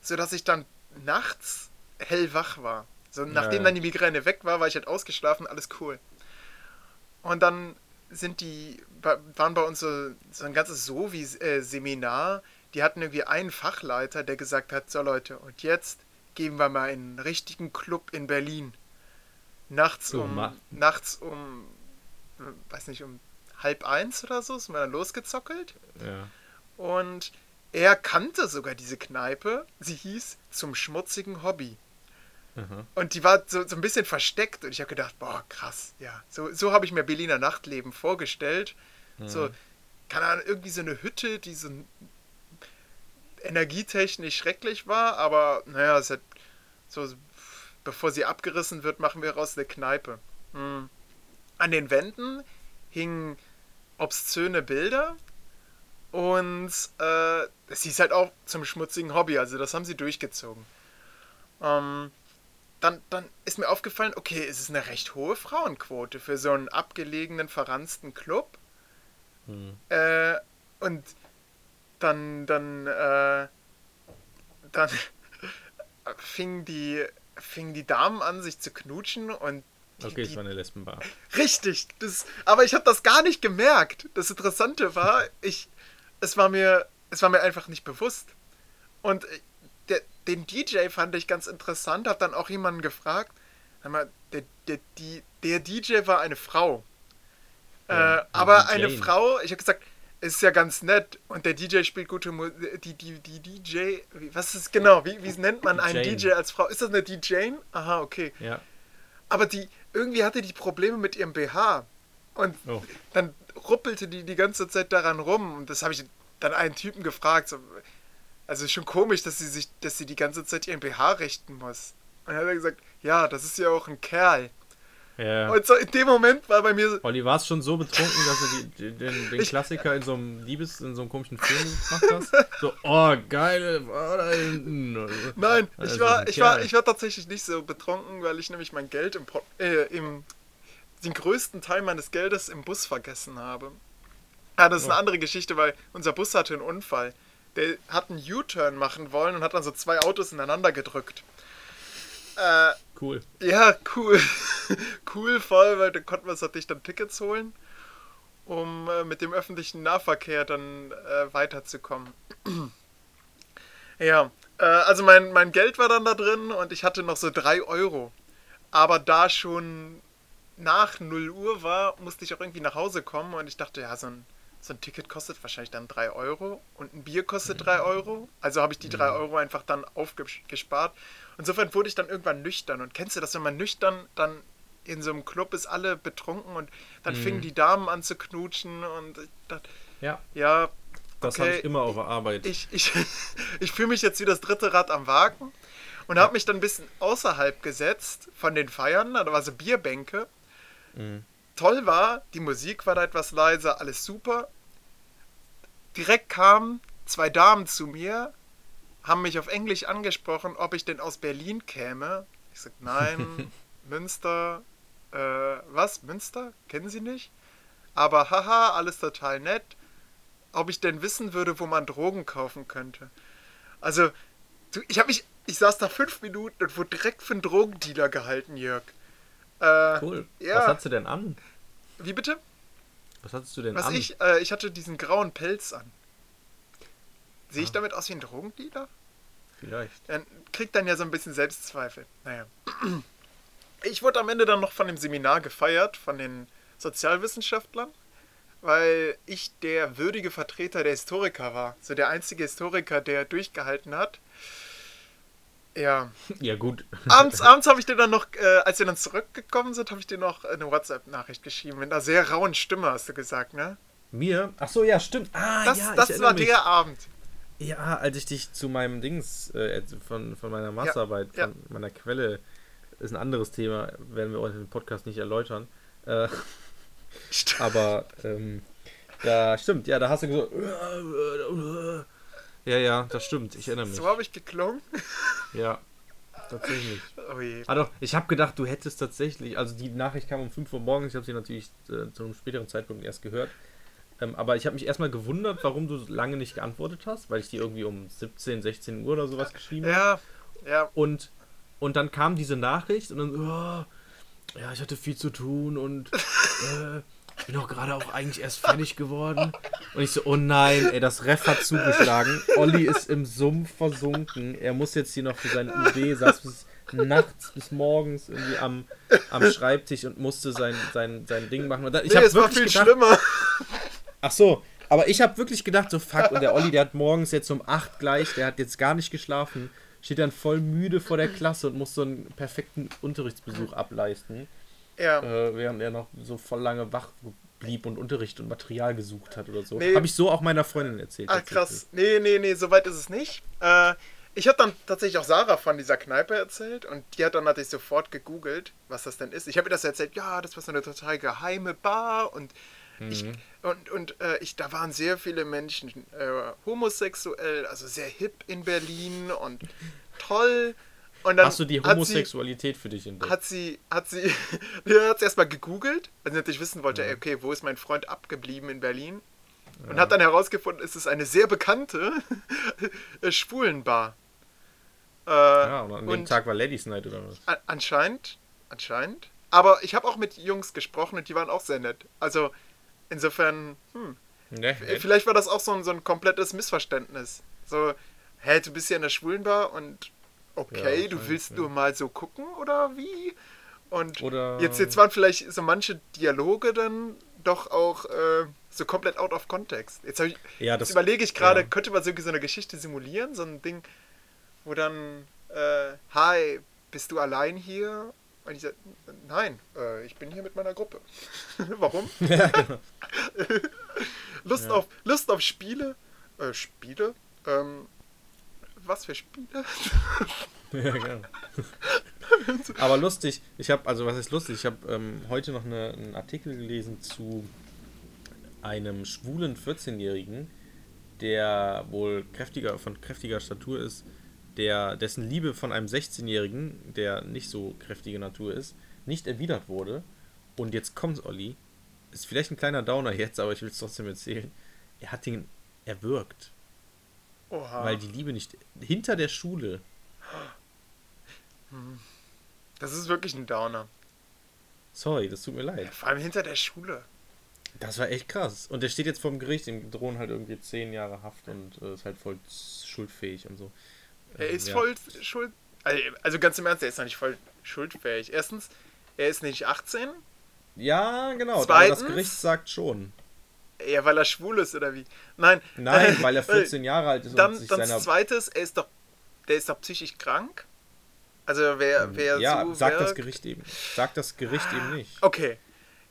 Sodass ich dann nachts hellwach war. So, nachdem ja. dann die Migräne weg war, war ich halt ausgeschlafen, alles cool. Und dann sind die, wa- waren bei uns so, so ein ganzes So-wie-Seminar. Die hatten irgendwie einen Fachleiter, der gesagt hat: So Leute, und jetzt gehen wir mal in einen richtigen Club in Berlin. Nachts So, um, ma- nachts um, äh, weiß nicht, um halb eins oder so, sind wir dann losgezockelt. Ja. Und er kannte sogar diese Kneipe. Sie hieß Zum schmutzigen Hobby. Aha. Und die war so, so ein bisschen versteckt. Und ich habe gedacht, boah, krass. Ja, so, so habe ich mir Berliner Nachtleben vorgestellt. So, keine Ahnung, irgendwie so eine Hütte, die so energietechnisch schrecklich war. Aber naja, es hat so, bevor sie abgerissen wird, machen wir raus eine Kneipe. Hm. An den Wänden hingen obszöne Bilder Und äh, es hieß halt auch zum schmutzigen Hobby, also das haben sie durchgezogen. Ähm, dann, dann ist mir aufgefallen, okay, es ist eine recht hohe Frauenquote für so einen abgelegenen, verransten Club. Hm. Äh, und dann, dann, äh, dann fingen die, fingen die Damen an, sich zu knutschen und die, Okay, es die, war eine Lesbenbar. Richtig, das, aber ich habe das gar nicht gemerkt. Das Interessante war, ich, es war mir, es war mir einfach nicht bewusst. Und der, den DJ fand ich ganz interessant, habe dann auch jemanden gefragt. Mal, der, der, die, der DJ war eine Frau. Ja, äh, aber die eine. Frau, ich habe gesagt, es ist ja ganz nett und der DJ spielt gute Musik. Die, die, die DJ, wie, was ist genau, wie, wie nennt man einen. DJ als Frau? Ist das eine DJ? Aha, okay. Ja. Aber die, irgendwie hatte die Probleme mit ihrem BH. Und Oh. dann ruppelte die die ganze Zeit daran rum. Und das habe ich dann einen Typen gefragt. So, also ist schon komisch, dass sie sich, dass sie die ganze Zeit ihren BH richten muss. Und dann hat er gesagt, ja, das ist ja auch ein Kerl. Ja. Und so in dem Moment war bei mir, Olli, warst schon so betrunken, dass du die, den, den Klassiker in so einem Liebes, in so einem komischen Film gemacht hast? So, oh, geile Frau da hinten. nein, ich war, ich war, ich war tatsächlich nicht so betrunken, weil ich nämlich mein Geld im, äh, im den größten Teil meines Geldes im Bus vergessen habe. Ja, das ist eine Oh. andere Geschichte, weil unser Bus hatte einen Unfall. Der hat einen U-Turn machen wollen und hat dann so zwei Autos ineinander gedrückt. Äh, Cool. ja, cool. cool voll, weil dann konnten wir uns natürlich dann Tickets holen, um äh, mit dem öffentlichen Nahverkehr dann äh, weiterzukommen. ja, äh, also mein, mein Geld war dann da drin und ich hatte noch so 3 Euro. Aber da schon nach 0 Uhr war, musste ich auch irgendwie nach Hause kommen und ich dachte, ja, so ein, so ein Ticket kostet wahrscheinlich dann 3 Euro und ein Bier kostet 3 Euro. Also habe ich die 3 Euro einfach dann aufgespart. Insofern wurde ich dann irgendwann nüchtern. Und kennst du das, wenn man nüchtern dann in so einem Club ist, alle betrunken und dann Mhm. fingen die Damen an zu knutschen und ich dachte, Ja, ja, das Okay, habe ich immer auf der Arbeit. ich, ich, ich fühle mich jetzt wie das dritte Rad am Wagen und habe mich dann ein bisschen außerhalb gesetzt von den Feiern. Da war so Bierbänke. Mhm. Toll war, die Musik war da etwas leiser, alles super. Direkt kamen zwei Damen zu mir, haben mich auf Englisch angesprochen, ob ich denn aus Berlin käme. Ich sag, nein, Münster. Äh, was? Münster? Kennen Sie nicht? Aber haha, alles total nett. Ob ich denn wissen würde, wo man Drogen kaufen könnte. Also, du, ich habe mich, ich saß da fünf Minuten und wurde direkt für einen Drogendealer gehalten, Jörg. Äh, Cool. ja. Was hattest du denn an? Wie bitte? Was hattest du denn Was an? ich, äh, ich hatte diesen grauen Pelz an. Sehe ich Ah. damit aus wie ein Drogendealer? Vielleicht. Dann kriegt dann ja so ein bisschen Selbstzweifel. Naja. Ich wurde am Ende dann noch von dem Seminar gefeiert, von den Sozialwissenschaftlern, weil ich der würdige Vertreter der Historiker war. So der einzige Historiker, der durchgehalten hat. Ja. Ja, gut. Abends, abends habe ich dir dann noch, äh, als wir dann zurückgekommen sind, habe ich dir noch eine WhatsApp-Nachricht geschrieben. Mit einer sehr rauen Stimme, hast du gesagt, ne? Mir? Ach so, ja, stimmt. Ah, Das, ja, das war mich. der Abend. Ja, als ich dich zu meinem Dings, äh, von, von meiner Masterarbeit, ja. von meiner Quelle, ist ein anderes Thema, werden wir heute im Podcast nicht erläutern. Äh, aber, ähm, da stimmt, ja, da hast du gesagt, ja, ja, das stimmt, ich erinnere mich. So habe ich geklungen. Ja, tatsächlich. Oh je. Doch, ich habe gedacht, du hättest tatsächlich, also die Nachricht kam um 5 Uhr morgens, ich habe sie natürlich äh, zu einem späteren Zeitpunkt erst gehört. Ähm, aber ich habe mich erstmal gewundert, warum du lange nicht geantwortet hast, weil ich die irgendwie um 17, 16 Uhr oder sowas geschrieben habe. Ja, ja. Und, und dann kam diese Nachricht und dann, oh, ja, ich hatte viel zu tun und äh, ich bin auch gerade auch eigentlich erst fertig geworden. Und ich so, oh nein, ey, das Ref hat zugeschlagen. Olli ist im Sumpf versunken. Er muss jetzt hier noch für sein UB, saß bis nachts bis morgens irgendwie am, am Schreibtisch und musste sein, sein, sein Ding machen. Und dann, ich nee, habe es war viel gedacht, schlimmer. Ach so, aber ich habe wirklich gedacht, so fuck, und der Olli, der hat morgens jetzt um 8 gleich, der hat jetzt gar nicht geschlafen, steht dann voll müde vor der Klasse und muss so einen perfekten Unterrichtsbesuch ableisten, Ja. äh, während er noch so voll lange wach blieb und Unterricht und Material gesucht hat oder so. Nee. Habe ich so auch meiner Freundin erzählt. Ah, krass. Nee, nee, nee, so weit ist es nicht. Äh, ich habe dann tatsächlich auch Sarah von dieser Kneipe erzählt und die hat dann natürlich sofort gegoogelt, was das denn ist. Ich habe ihr das erzählt, ja, das war so eine total geheime Bar und Ich, Mhm. und und äh, ich, da waren sehr viele Menschen äh, homosexuell, also sehr hip in Berlin und toll. Und dann Hast du die hat sie- Homosexualität für dich entdeckt? hat sie, hat sie, ja, hat sie erstmal gegoogelt, weil sie natürlich wissen wollte, Ja. ey, okay, wo ist mein Freund abgeblieben in Berlin? Und hat dann herausgefunden, es ist eine sehr bekannte Schwulenbar. Äh, ja, und an dem und Tag war Ladies Night oder was? anscheinend, anscheinend. Aber ich habe auch mit Jungs gesprochen und die waren auch sehr nett. Also insofern, hm, Ne, äh, vielleicht war das auch so ein, so ein komplettes Missverständnis. So, hä, du bist ja in der Schwulenbar und okay, Ja, du willst ja. nur mal so gucken oder wie? Und Oder- jetzt, jetzt waren vielleicht so manche Dialoge dann doch auch äh, so komplett out of context. Jetzt, ich, Ja, jetzt das- überlege ich gerade, ja. könnte man so so eine Geschichte simulieren? So ein Ding, wo dann, äh, hi, bist du allein hier? Und ich sage, nein, äh, ich bin hier mit meiner Gruppe. Warum? ja, genau. Lust, auf, Lust auf Spiele? Äh, Spiele? Ähm, was für Spiele? ja, genau. Aber lustig, ich habe, also was ist lustig, ich habe ähm, heute noch eine, einen Artikel gelesen zu einem schwulen 14-Jährigen, der wohl kräftiger, von kräftiger Statur ist, der, dessen Liebe von einem 16-Jährigen, der nicht so kräftige Natur ist, nicht erwidert wurde. Und jetzt kommt's, Olli. Ist vielleicht ein kleiner Downer jetzt, aber ich will es trotzdem erzählen. Er hat ihn erwürgt, Oha. weil die Liebe nicht hinter der Schule. das ist wirklich ein Downer. Sorry, das tut mir leid. Vor allem hinter der Schule. Das war echt krass. Und der steht jetzt vorm Gericht, ihm drohen halt irgendwie zehn Jahre Haft und äh, ist halt voll schuldfähig und so. Er Ähm, ist ja. voll schuld. Also, also ganz im Ernst, er ist noch nicht voll schuldfähig. Erstens, er ist nicht 18. Ja, genau. Aber Zweitens- das Gericht sagt schon. Ja, weil er schwul ist oder wie? Nein. Nein, äh, weil er 14 Jahre alt ist und Dann, sich dann seiner. zweites, er ist doch, der ist doch psychisch krank. Also wer, wer Ähm, ja, so sagt das Gericht eben. Sagt das Gericht eben nicht. Okay.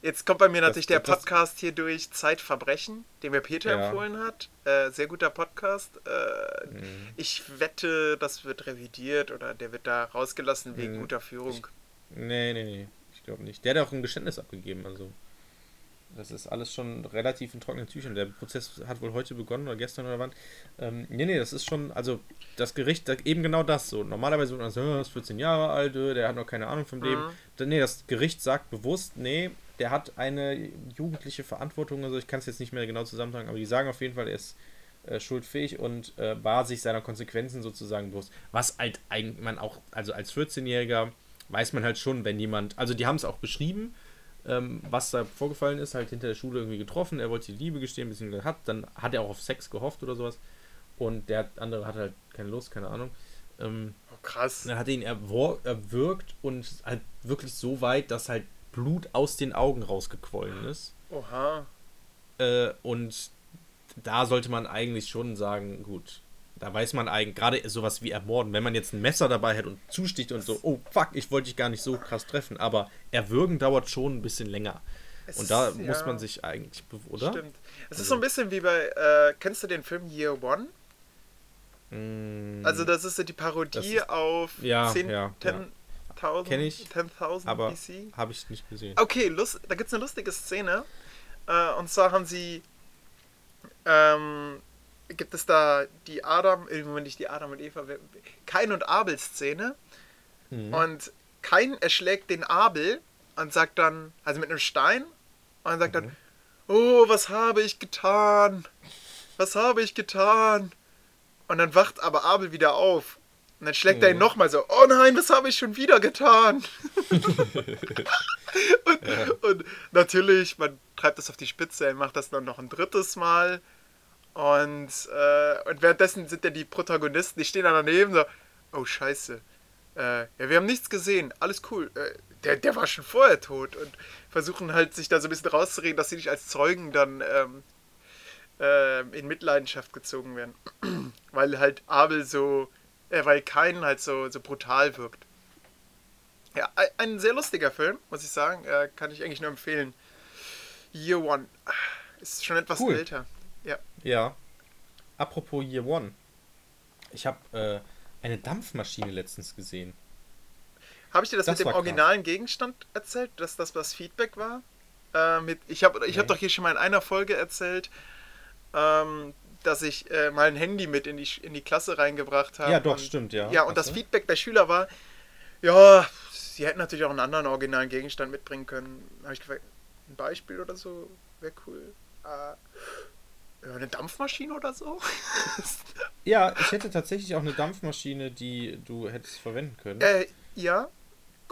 Jetzt kommt bei mir natürlich der das- Podcast hier durch Zeitverbrechen, den mir Peter Ja. empfohlen hat. Äh, sehr guter Podcast. Äh, Mhm. Ich wette, das wird revidiert oder der wird da rausgelassen wegen Mhm. guter Führung. Nee, nee, nee. Ich glaube nicht. Der hat auch ein Geständnis abgegeben, also. Das ist alles schon relativ in trockenen Tüchern. Der Prozess hat wohl heute begonnen oder gestern oder wann. Ähm, nee, nee, das ist schon, also das Gericht, da- eben genau das so. Normalerweise wird man sagen, "Ja, er ist 14 Jahre alt, äh, der hat noch keine Ahnung vom Leben. Mhm. Nee, das Gericht sagt bewusst, nee, der hat eine jugendliche Verantwortung, also ich kann es jetzt nicht mehr genau zusammentragen, aber die sagen auf jeden Fall, er ist äh, schuldfähig und äh, war sich seiner Konsequenzen sozusagen bewusst. Was halt eigentlich man auch, also als 14-Jähriger weiß man halt schon, wenn jemand, also die haben es auch beschrieben, ähm, was da vorgefallen ist, halt hinter der Schule irgendwie getroffen, er wollte die Liebe gestehen, beziehungsweise hat, dann hat er auch auf Sex gehofft oder sowas und der andere hat halt keine Lust, keine Ahnung. Ähm, Oh, krass. dann hat er ihn erwor erwürgt und halt wirklich so weit, dass halt Blut aus den Augen rausgequollen ist. Oha. Äh, und da sollte man eigentlich schon sagen, gut, da weiß man eigentlich, gerade sowas wie ermorden, wenn man jetzt ein Messer dabei hat und zusticht und so, oh fuck, ich wollte dich gar nicht so krass treffen, aber erwürgen dauert schon ein bisschen länger. Es Und da ist- muss ja, man sich eigentlich, oder? Stimmt. Es ist Also- so ein bisschen wie bei, äh, kennst du den Film Year One? Mm, Also das ist die Parodie ist- auf Ja, 10 ja, 10.000 Kenn ich, 10.000 aber habe ich nicht gesehen. Okay, lust, da gibt es eine lustige Szene. Äh, und zwar haben sie. Ähm, gibt es da die Adam, äh, Moment, nicht die Adam und Eva, Kain und Abel Szene. Mhm. Und Kain erschlägt den Abel und sagt dann, also mit einem Stein, und sagt Mhm. dann: Oh, was habe ich getan? Was habe ich getan? Und dann wacht aber Abel wieder auf. Und dann schlägt er ihn Mhm. nochmal so: Oh nein, was habe ich schon wieder getan? und, und natürlich, man treibt das auf die Spitze, er macht das dann noch ein drittes Mal. Und, äh, und währenddessen sind ja die Protagonisten, die stehen da daneben so, oh scheiße, äh, ja, wir haben nichts gesehen, alles cool. Äh, der, der war schon vorher tot und versuchen halt sich da so ein bisschen rauszureden, dass sie nicht als Zeugen dann ähm, ähm, in Mitleidenschaft gezogen werden. weil halt Abel so, äh, weil Kain halt so, so brutal wirkt. Ja, ein, ein sehr lustiger Film, muss ich sagen. Äh, kann ich eigentlich nur empfehlen. Year One. Ist schon etwas Cool. älter. Ja. Ja. Apropos Year One. Ich habe äh, eine Dampfmaschine letztens gesehen. Habe ich dir das, Das mit dem war krass. originalen Gegenstand erzählt, dass das was Feedback war? Äh, mit, ich habe ich hab Nee. doch hier schon mal in einer Folge erzählt, ähm, dass ich äh, mal ein Handy mit in die, in die Klasse reingebracht habe. Ja, doch, und, stimmt, ja. Ja, und Hast das? Feedback der Schüler war, ja, sie hätten natürlich auch einen anderen originalen Gegenstand mitbringen können. habe ich gefragt, ein Beispiel oder so wäre cool. Äh, eine Dampfmaschine oder so? Ja, ich hätte tatsächlich auch eine Dampfmaschine, die du hättest verwenden können. äh, ja,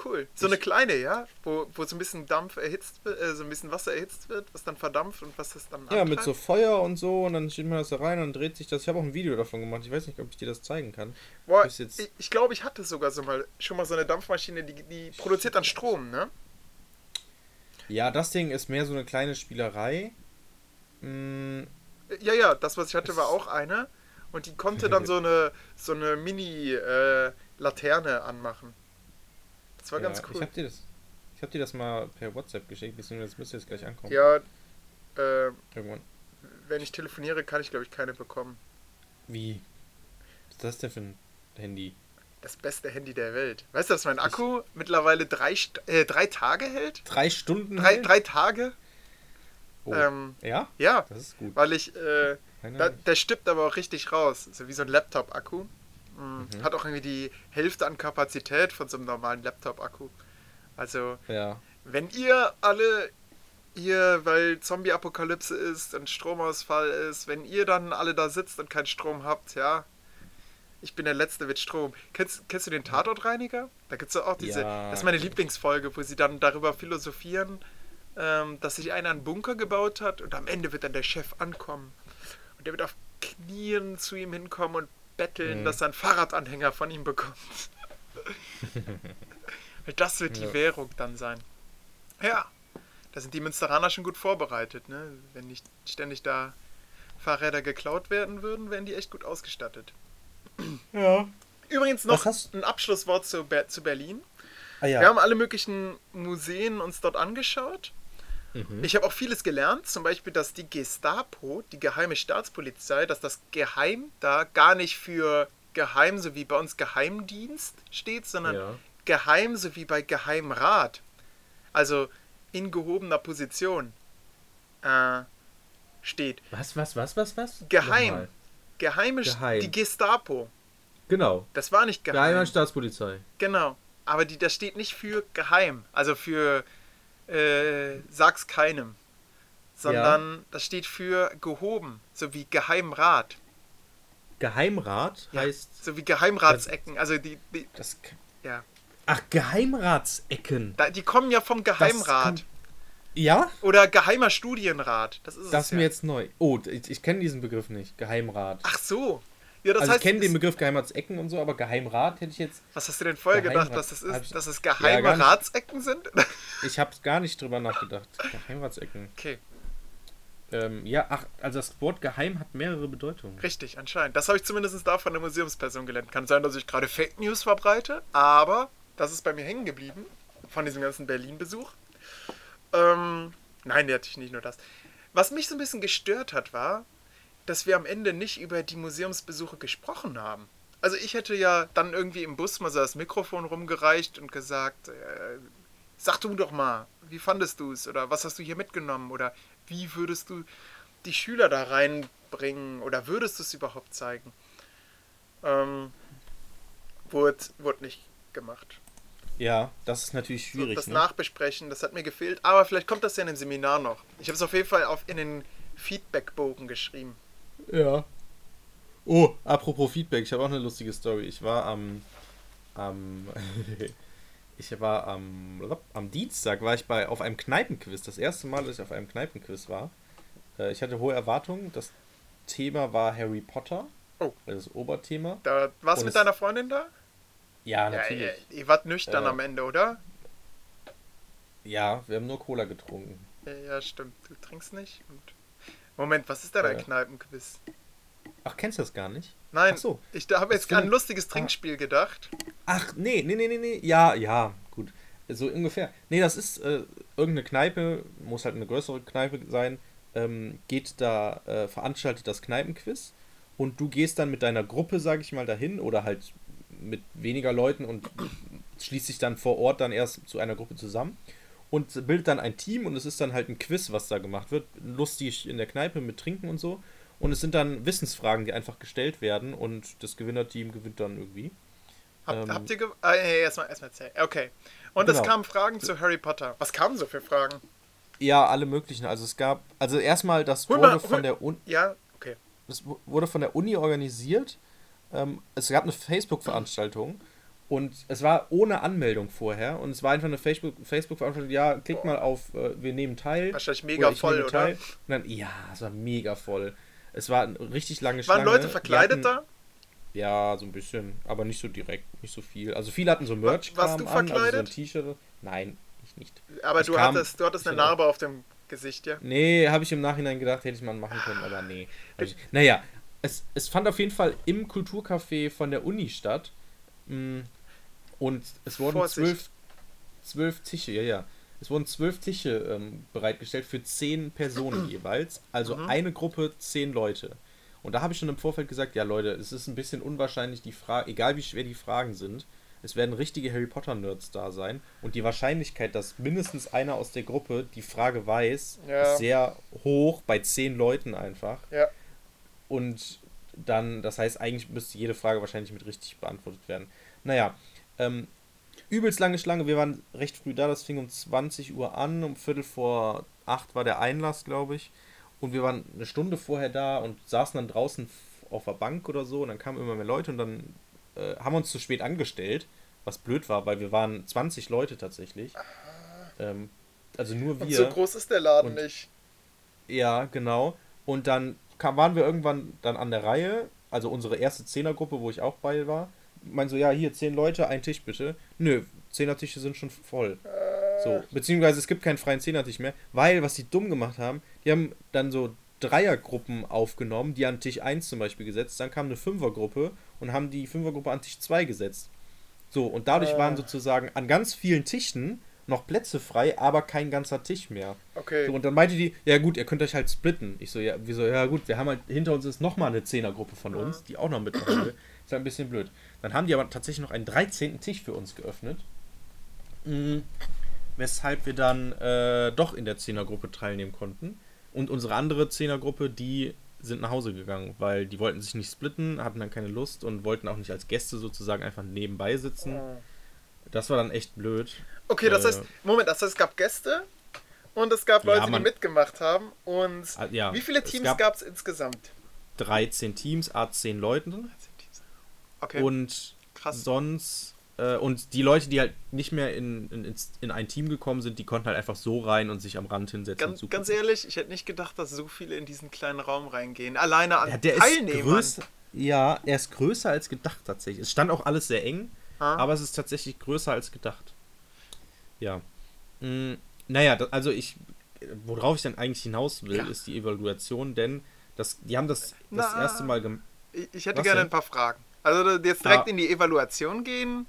cool. So eine Ich- kleine, ja, wo, wo so ein bisschen Dampf erhitzt wird, äh, so ein bisschen Wasser erhitzt wird, was dann verdampft und was das dann ja, mit antreibt. so Feuer und so und dann steht man das da rein und dreht sich das. Ich habe auch ein Video davon gemacht. Ich weiß nicht, ob ich dir das zeigen kann. Boah, ich, ich glaube, ich hatte sogar so mal schon mal so eine Dampfmaschine, die, die produziert dann Strom, ne? Ja, das Ding ist mehr so eine kleine Spielerei. Mm, Ja, ja, das, was ich hatte, war auch eine. Und die konnte dann so eine, so eine Mini-Laterne anmachen. Das war ja, ganz Ich cool. habe dir das. Ich habe dir das mal per WhatsApp geschickt, beziehungsweise das müsste jetzt gleich ankommen. Ja, äh, Irgendwann. wenn ich telefoniere, kann ich, glaube ich, keine bekommen. Wie? Was ist das denn für ein Handy? Das beste Handy der Welt. Weißt du, dass mein Akku mittlerweile drei, äh, drei Tage hält? Drei Stunden? Drei, hält? drei Tage? Oh. Ähm, ja? ja, Das ist gut. weil ich, äh, da, der stippt aber auch richtig raus. So wie so ein Laptop-Akku. Mhm. Mhm. Hat auch irgendwie die Hälfte an Kapazität von so einem normalen Laptop-Akku. Also, Ja. wenn ihr alle hier, weil Zombie-Apokalypse ist und Stromausfall ist, wenn ihr dann alle da sitzt und keinen Strom habt, ja, ich bin der Letzte mit Strom. Kennst, kennst du den Tatortreiniger? Da gibt es auch diese, Ja, das ist meine. Lieblingsfolge, wo sie dann darüber philosophieren, ähm, dass sich einer einen Bunker gebaut hat und am Ende wird dann der Chef ankommen. Und der wird auf Knien zu ihm hinkommen und betteln, Mhm. dass er einen Fahrradanhänger von ihm bekommt. Weil das wird die Ja. Währung dann sein. Ja, da sind die Münsteraner schon gut vorbereitet, ne? Wenn nicht ständig da Fahrräder geklaut werden würden, wären die echt gut ausgestattet. Ja. Übrigens noch ein Abschlusswort zu, Ber zu Berlin. Ah ja. Wir haben alle möglichen Museen uns dort angeschaut. Mhm. Ich habe auch vieles gelernt, zum Beispiel, dass die Gestapo, die geheime Staatspolizei, dass das Geheim da gar nicht für Geheim, so wie bei uns Geheimdienst steht, sondern ja. Geheim, so wie bei Geheimrat. Also in gehobener Position äh, steht. Was, was, was, was, was? Geheim. Nochmal. Geheime, Geheim. die Gestapo. Genau. Das war nicht geheim. Geheime Staatspolizei. Genau. Aber die, das steht nicht für geheim, also für äh, sag's keinem, sondern das steht für gehoben, so wie Geheimrat, Geheimrat Ja. heißt. so wie Geheimratsecken. Also die, die Das, ja, ach, Geheimratsecken. da, die kommen ja vom Geheimrat Ja? oder Geheimer Studienrat. Das ist Das es ist mir ja. jetzt neu. Oh, ich, ich kenne diesen Begriff nicht. Geheimrat. Ach so. Ja, also heißt, ich kenne den Begriff Geheimratsecken und so, aber Geheimrat hätte ich jetzt. was hast du denn vorher gedacht, Geheimrat- dass das ist? ich- Dass es Ja, geheime nicht. Ratsecken sind? Ich habe gar nicht drüber nachgedacht. Geheimratsecken. okay, Ähm, ja, ach, also das Wort geheim hat mehrere Bedeutungen. richtig, anscheinend. Das habe ich zumindest da von der Museumsperson gelernt. Kann sein, dass ich gerade Fake News verbreite, aber das ist bei mir hängen geblieben von diesem ganzen Berlin-Besuch. Ähm, nein, natürlich nicht nur das. Was mich so ein bisschen gestört hat, war, dass wir am Ende nicht über die Museumsbesuche gesprochen haben. Also ich hätte ja dann irgendwie im Bus mal so das Mikrofon rumgereicht und gesagt, äh, sag du doch mal, wie fandest du es oder was hast du hier mitgenommen oder wie würdest du die Schüler da reinbringen oder würdest du es überhaupt zeigen? Ähm, wurde, wurde nicht gemacht. Ja, das ist natürlich schwierig. das ne? Nachbesprechen, das hat mir gefehlt, aber vielleicht kommt das ja in dem Seminar noch. Ich habe es auf jeden Fall auf, in den Feedbackbogen geschrieben. Ja. Oh, apropos Feedback, ich habe auch eine lustige Story. Ich war am. am ich war am. Am Dienstag war ich bei auf einem Kneipenquiz. Das erste Mal, dass ich auf einem Kneipenquiz war. Äh, Ich hatte hohe Erwartungen. Das Thema war Harry Potter. Oh. Das Oberthema. Da warst du mit deiner Freundin da? Ja, Ja, natürlich. ihr, ihr wart nüchtern Äh, am Ende, oder? Ja, wir haben nur Cola getrunken. Ja, ja, stimmt. Du trinkst nicht. Und Moment, was ist denn ein Äh. Kneipenquiz? Ach, kennst du das gar nicht? Nein, Ach so. ich habe jetzt an ein lustiges Trinkspiel gedacht. Ach, nee, nee, nee, nee, nee. Ja, ja, gut. So ungefähr. Nee, das ist äh, irgendeine Kneipe, muss halt eine größere Kneipe sein, ähm, geht da, äh, veranstaltet das Kneipenquiz und du gehst dann mit deiner Gruppe, sag ich mal, dahin oder halt mit weniger Leuten und schließt dich dann vor Ort dann erst zu einer Gruppe zusammen. Und bildet dann ein Team und es ist dann halt ein Quiz, was da gemacht wird. Lustig in der Kneipe mit Trinken und so. Und es sind dann Wissensfragen, die einfach gestellt werden und das Gewinnerteam gewinnt dann irgendwie. Hab, Ähm, habt ihr ge ah, ja, erstmal erstmal erzählen. Okay. Und es Genau. kamen Fragen zu Harry Potter. Was kamen so für Fragen? Ja, alle möglichen. Also es gab, also erstmal, das wurde mal, von der Uni, Ja, okay. das wu- wurde von der Uni organisiert. Ähm, es gab eine Facebook-Veranstaltung und es war ohne Anmeldung vorher und es war einfach eine Facebook- Facebook-Veranstaltung. ja, klickt mal auf, äh, wir nehmen teil. Wahrscheinlich mega ich voll, oder? Und dann, ja, es war mega voll. Es war eine richtig lange Waren Schlange. Leute Die verkleidet da? Ja, so ein bisschen, aber nicht so direkt, nicht so viel. Also viele hatten so merch warst du an, also so ein verkleidet? T-Shirt. Nein, ich nicht. Aber Ich du kam- hattest, du hattest eine Narbe auf dem Gesicht, ja? Nee, habe ich im Nachhinein gedacht, hätte ich mal machen können, aber nee. Hab ich, naja, es, es fand auf jeden Fall im Kulturcafé von der Uni statt. Mm, Und es wurden Vorsicht. zwölf, zwölf Tische, ja, ja. Es wurden zwölf Tische ähm, bereitgestellt für zehn Personen jeweils. Also eine Gruppe, zehn Leute. Und da habe ich schon im Vorfeld gesagt, ja Leute, es ist ein bisschen unwahrscheinlich, die Frage, egal wie schwer die Fragen sind, es werden richtige Harry Potter Nerds da sein. Und die Wahrscheinlichkeit, dass mindestens einer aus der Gruppe die Frage weiß, Ja. ist sehr hoch bei zehn Leuten einfach. Ja. Und dann, das heißt, eigentlich müsste jede Frage wahrscheinlich mit richtig beantwortet werden. Naja, ähm, übelst lange Schlange. Wir waren recht früh da. Das fing um 20 Uhr an. Um Viertel vor acht war der Einlass, glaube ich. Und wir waren eine Stunde vorher da und saßen dann draußen auf der Bank oder so. Und dann kamen immer mehr Leute und dann äh, haben wir uns zu spät angestellt. Was blöd war, weil wir waren 20 Leute tatsächlich. Ähm, also nur Und wir. so groß ist der Laden Und- nicht. Ja, genau. Und dann kam, waren wir irgendwann dann an der Reihe, also unsere erste Zehnergruppe, wo ich auch bei war. Meinen so, ja, hier zehn Leute, ein Tisch bitte. Nö, Zehnertische sind schon voll. So, beziehungsweise es gibt keinen freien Zehnertisch mehr, weil, was die dumm gemacht haben, die haben dann so Dreiergruppen aufgenommen, die an Tisch 1 zum Beispiel gesetzt, dann kam eine Fünfergruppe und haben die Fünfergruppe an Tisch 2 gesetzt. So, und dadurch Ah. waren sozusagen an ganz vielen Tischen noch Plätze frei, aber kein ganzer Tisch mehr. Okay. So, und dann meinte die, ja gut, ihr könnt euch halt splitten. Ich so, ja, wieso, ja gut, wir haben halt, hinter uns ist nochmal eine Zehnergruppe von uns, die auch noch mitmachen will. Ist halt ein bisschen blöd. Dann haben die aber tatsächlich noch einen 13. Tisch für uns geöffnet. Mhm. Weshalb wir dann äh, doch in der Zehnergruppe teilnehmen konnten. Und unsere andere Zehnergruppe, die sind nach Hause gegangen, weil die wollten sich nicht splitten, hatten dann keine Lust und wollten auch nicht als Gäste sozusagen einfach nebenbei sitzen. Das war dann echt blöd. Okay, das Äh, heißt, Moment, das heißt, es gab Gäste und es gab Ja, Leute, die man- mitgemacht haben. Und Ah, ja, wie viele Teams gab- es insgesamt? 13 Teams, a 10 Leuten. Okay, Und krass. sonst, äh, und die Leute, die halt nicht mehr in, in, in ein Team gekommen sind, die konnten halt einfach so rein und sich am Rand hinsetzen. Ganz, ganz ehrlich, ich hätte nicht gedacht, dass so viele in diesen kleinen Raum reingehen. Alleine an ja, der ist Teilnehmern. größer. Ja, er ist größer als gedacht tatsächlich. Es stand auch alles sehr eng, Ah. aber es ist tatsächlich größer als gedacht. Ja. Mm, naja, da, also ich, worauf ich dann eigentlich hinaus will, Ja. ist die Evaluation, denn das, die haben das das Na. erste Mal gemacht. Ich, hätte Was gerne denn? ein paar Fragen. Also jetzt direkt Ah. in die Evaluation gehen.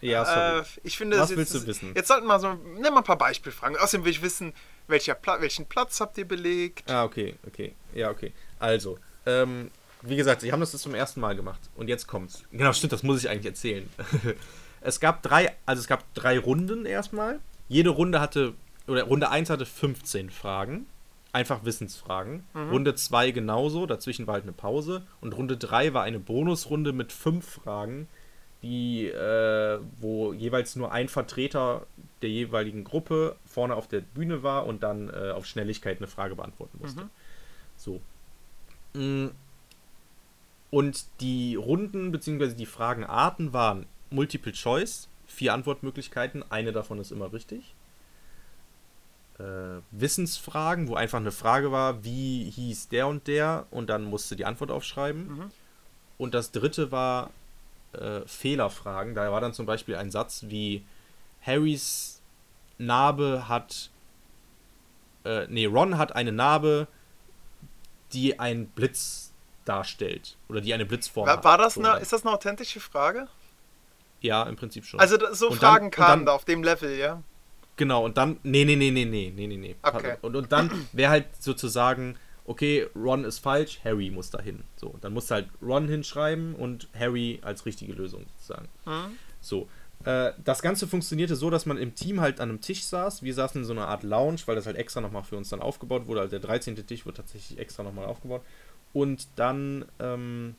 Ja, sorry. Äh, ich finde, Was das willst jetzt, du wissen? Jetzt sollten wir so, nimm mal ein paar Beispielfragen. Außerdem will ich wissen, welcher Pla welchen Platz habt ihr belegt? Ah, okay, okay. Ja, okay. Also, ähm, wie gesagt, sie haben das jetzt zum ersten Mal gemacht. Und jetzt kommt's. Genau, stimmt, das muss ich eigentlich erzählen. es gab drei, also es gab drei Runden erstmal. Jede Runde hatte, oder Runde 1 hatte 15 Fragen. Einfach Wissensfragen. Runde 2 genauso, dazwischen war halt eine Pause. Und Runde 3 war eine Bonusrunde mit fünf Fragen, die, äh, wo jeweils nur ein Vertreter der jeweiligen Gruppe vorne auf der Bühne war und dann äh, auf Schnelligkeit eine Frage beantworten musste. So. Mm. Und die Runden bzw. die Fragenarten waren Multiple Choice, vier Antwortmöglichkeiten, eine davon ist immer richtig. Äh, Wissensfragen, wo einfach eine Frage war, wie hieß der und der und dann musste die Antwort aufschreiben. Und das dritte war äh, Fehlerfragen. Da war dann zum Beispiel ein Satz wie Harrys Narbe hat. Äh, nee, Ron hat eine Narbe, die einen Blitz darstellt. Oder die eine Blitzform War, hat. war das So, eine, dann- ist das eine authentische Frage? Ja, im Prinzip schon. Also so Und dann- Fragen und kamen dann- da auf dem Level, ja? Genau, und dann. Nee, nee, nee, nee, nee, nee, nee, nee. Okay. Und, und dann wäre halt sozusagen, okay, Ron ist falsch, Harry muss da hin. So, dann musst du halt Ron hinschreiben und Harry als richtige Lösung sozusagen. Hm? So. Äh, das Ganze funktionierte so, dass man im Team halt an einem Tisch saß. Wir saßen in so einer Art Lounge, weil das halt extra nochmal für uns dann aufgebaut wurde. Also der 13. Tisch wurde tatsächlich extra nochmal aufgebaut. Und dann ähm,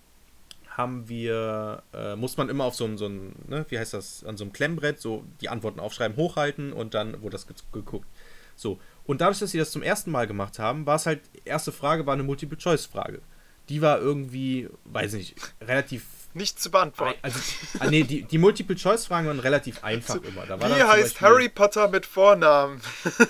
haben wir, äh, muss man immer auf so einem, so ne, wie heißt das, an so einem Klemmbrett so die Antworten aufschreiben, hochhalten und dann wurde das ge geguckt. So. Und dadurch, dass sie das zum ersten Mal gemacht haben, war es halt, erste Frage war eine Multiple-Choice-Frage. Die war irgendwie, weiß nicht, relativ. Nicht zu beantworten. Also, ah, nee, die, die Multiple-Choice-Fragen waren relativ einfach immer. Da Wie heißt Beispiel- Harry Potter mit Vornamen?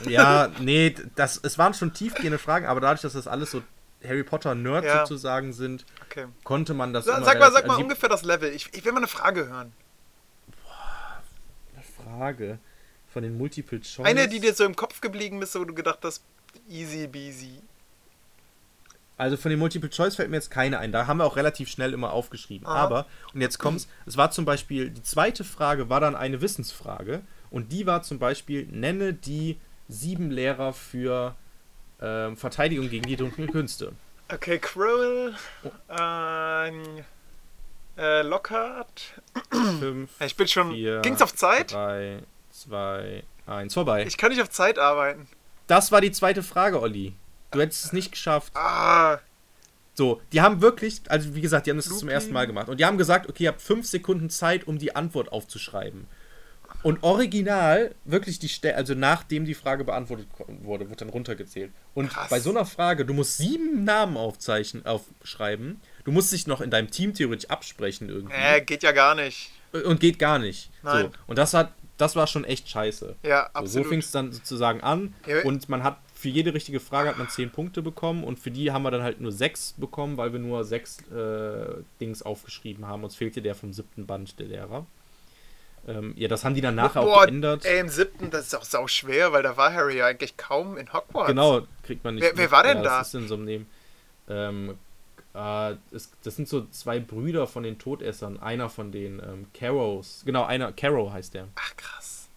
Ja, nee, das, es waren schon tiefgehende Fragen, aber dadurch, dass das alles so Harry Potter-Nerds Ja. sozusagen sind, Okay. konnte man das. Sa- immer Sag mal, sag mal also ungefähr das Level. Ich, ich will mal eine Frage hören. Frage von den Multiple Choice. Eine, die dir so im Kopf geblieben ist, wo du gedacht hast, easy beasy. Also von den Multiple Choice fällt mir jetzt keine ein. Da haben wir auch relativ schnell immer aufgeschrieben. Aha. Aber, und jetzt kommt's, es war zum Beispiel, die zweite Frage war dann eine Wissensfrage. Und die war zum Beispiel, nenne die sieben Lehrer für ähm, Verteidigung gegen die dunklen Künste. Okay, Oh. ähm, äh, Lockhart. Fünf, Ich bin schon. vier, Ging's auf Zeit? drei, zwei, eins, vorbei. Ich kann nicht auf Zeit arbeiten. Das war die zweite Frage, Olli. Du hättest es nicht geschafft. Ah, So, die haben wirklich, also wie gesagt, die haben das zum Looping. ersten Mal gemacht. Und die haben gesagt, okay, ihr habt fünf Sekunden Zeit, um die Antwort aufzuschreiben. Und original, wirklich die Stelle, also nachdem die Frage beantwortet wurde, wird dann runtergezählt. Und Krass. bei so einer Frage, du musst sieben Namen aufzeichnen, aufschreiben. Du musst dich noch in deinem Team theoretisch absprechen irgendwie. äh, geht ja gar nicht. Und geht gar nicht. Nein. So. Und das hat, das war schon echt scheiße. Ja, So, so absolut. fing es dann sozusagen an Ja. und man hat für jede richtige Frage hat man zehn Punkte bekommen und für die haben wir dann halt nur sechs bekommen, weil wir nur sechs äh, Dings aufgeschrieben haben. Uns fehlte der vom siebten Band, der Lehrer. Ähm, ja, das haben die dann nachher auch Boah, geändert. ey, im siebten, das ist auch sau schwer, weil da war Harry ja eigentlich kaum in Hogwarts. Genau, kriegt man nicht. Wer- wer war denn ja, da? Das ist in so einem Neben. Ähm, äh, es, das sind so zwei Brüder von den Todessern. Einer von den ähm, Carrows. Genau, einer, Carrow heißt der. Ach, krass.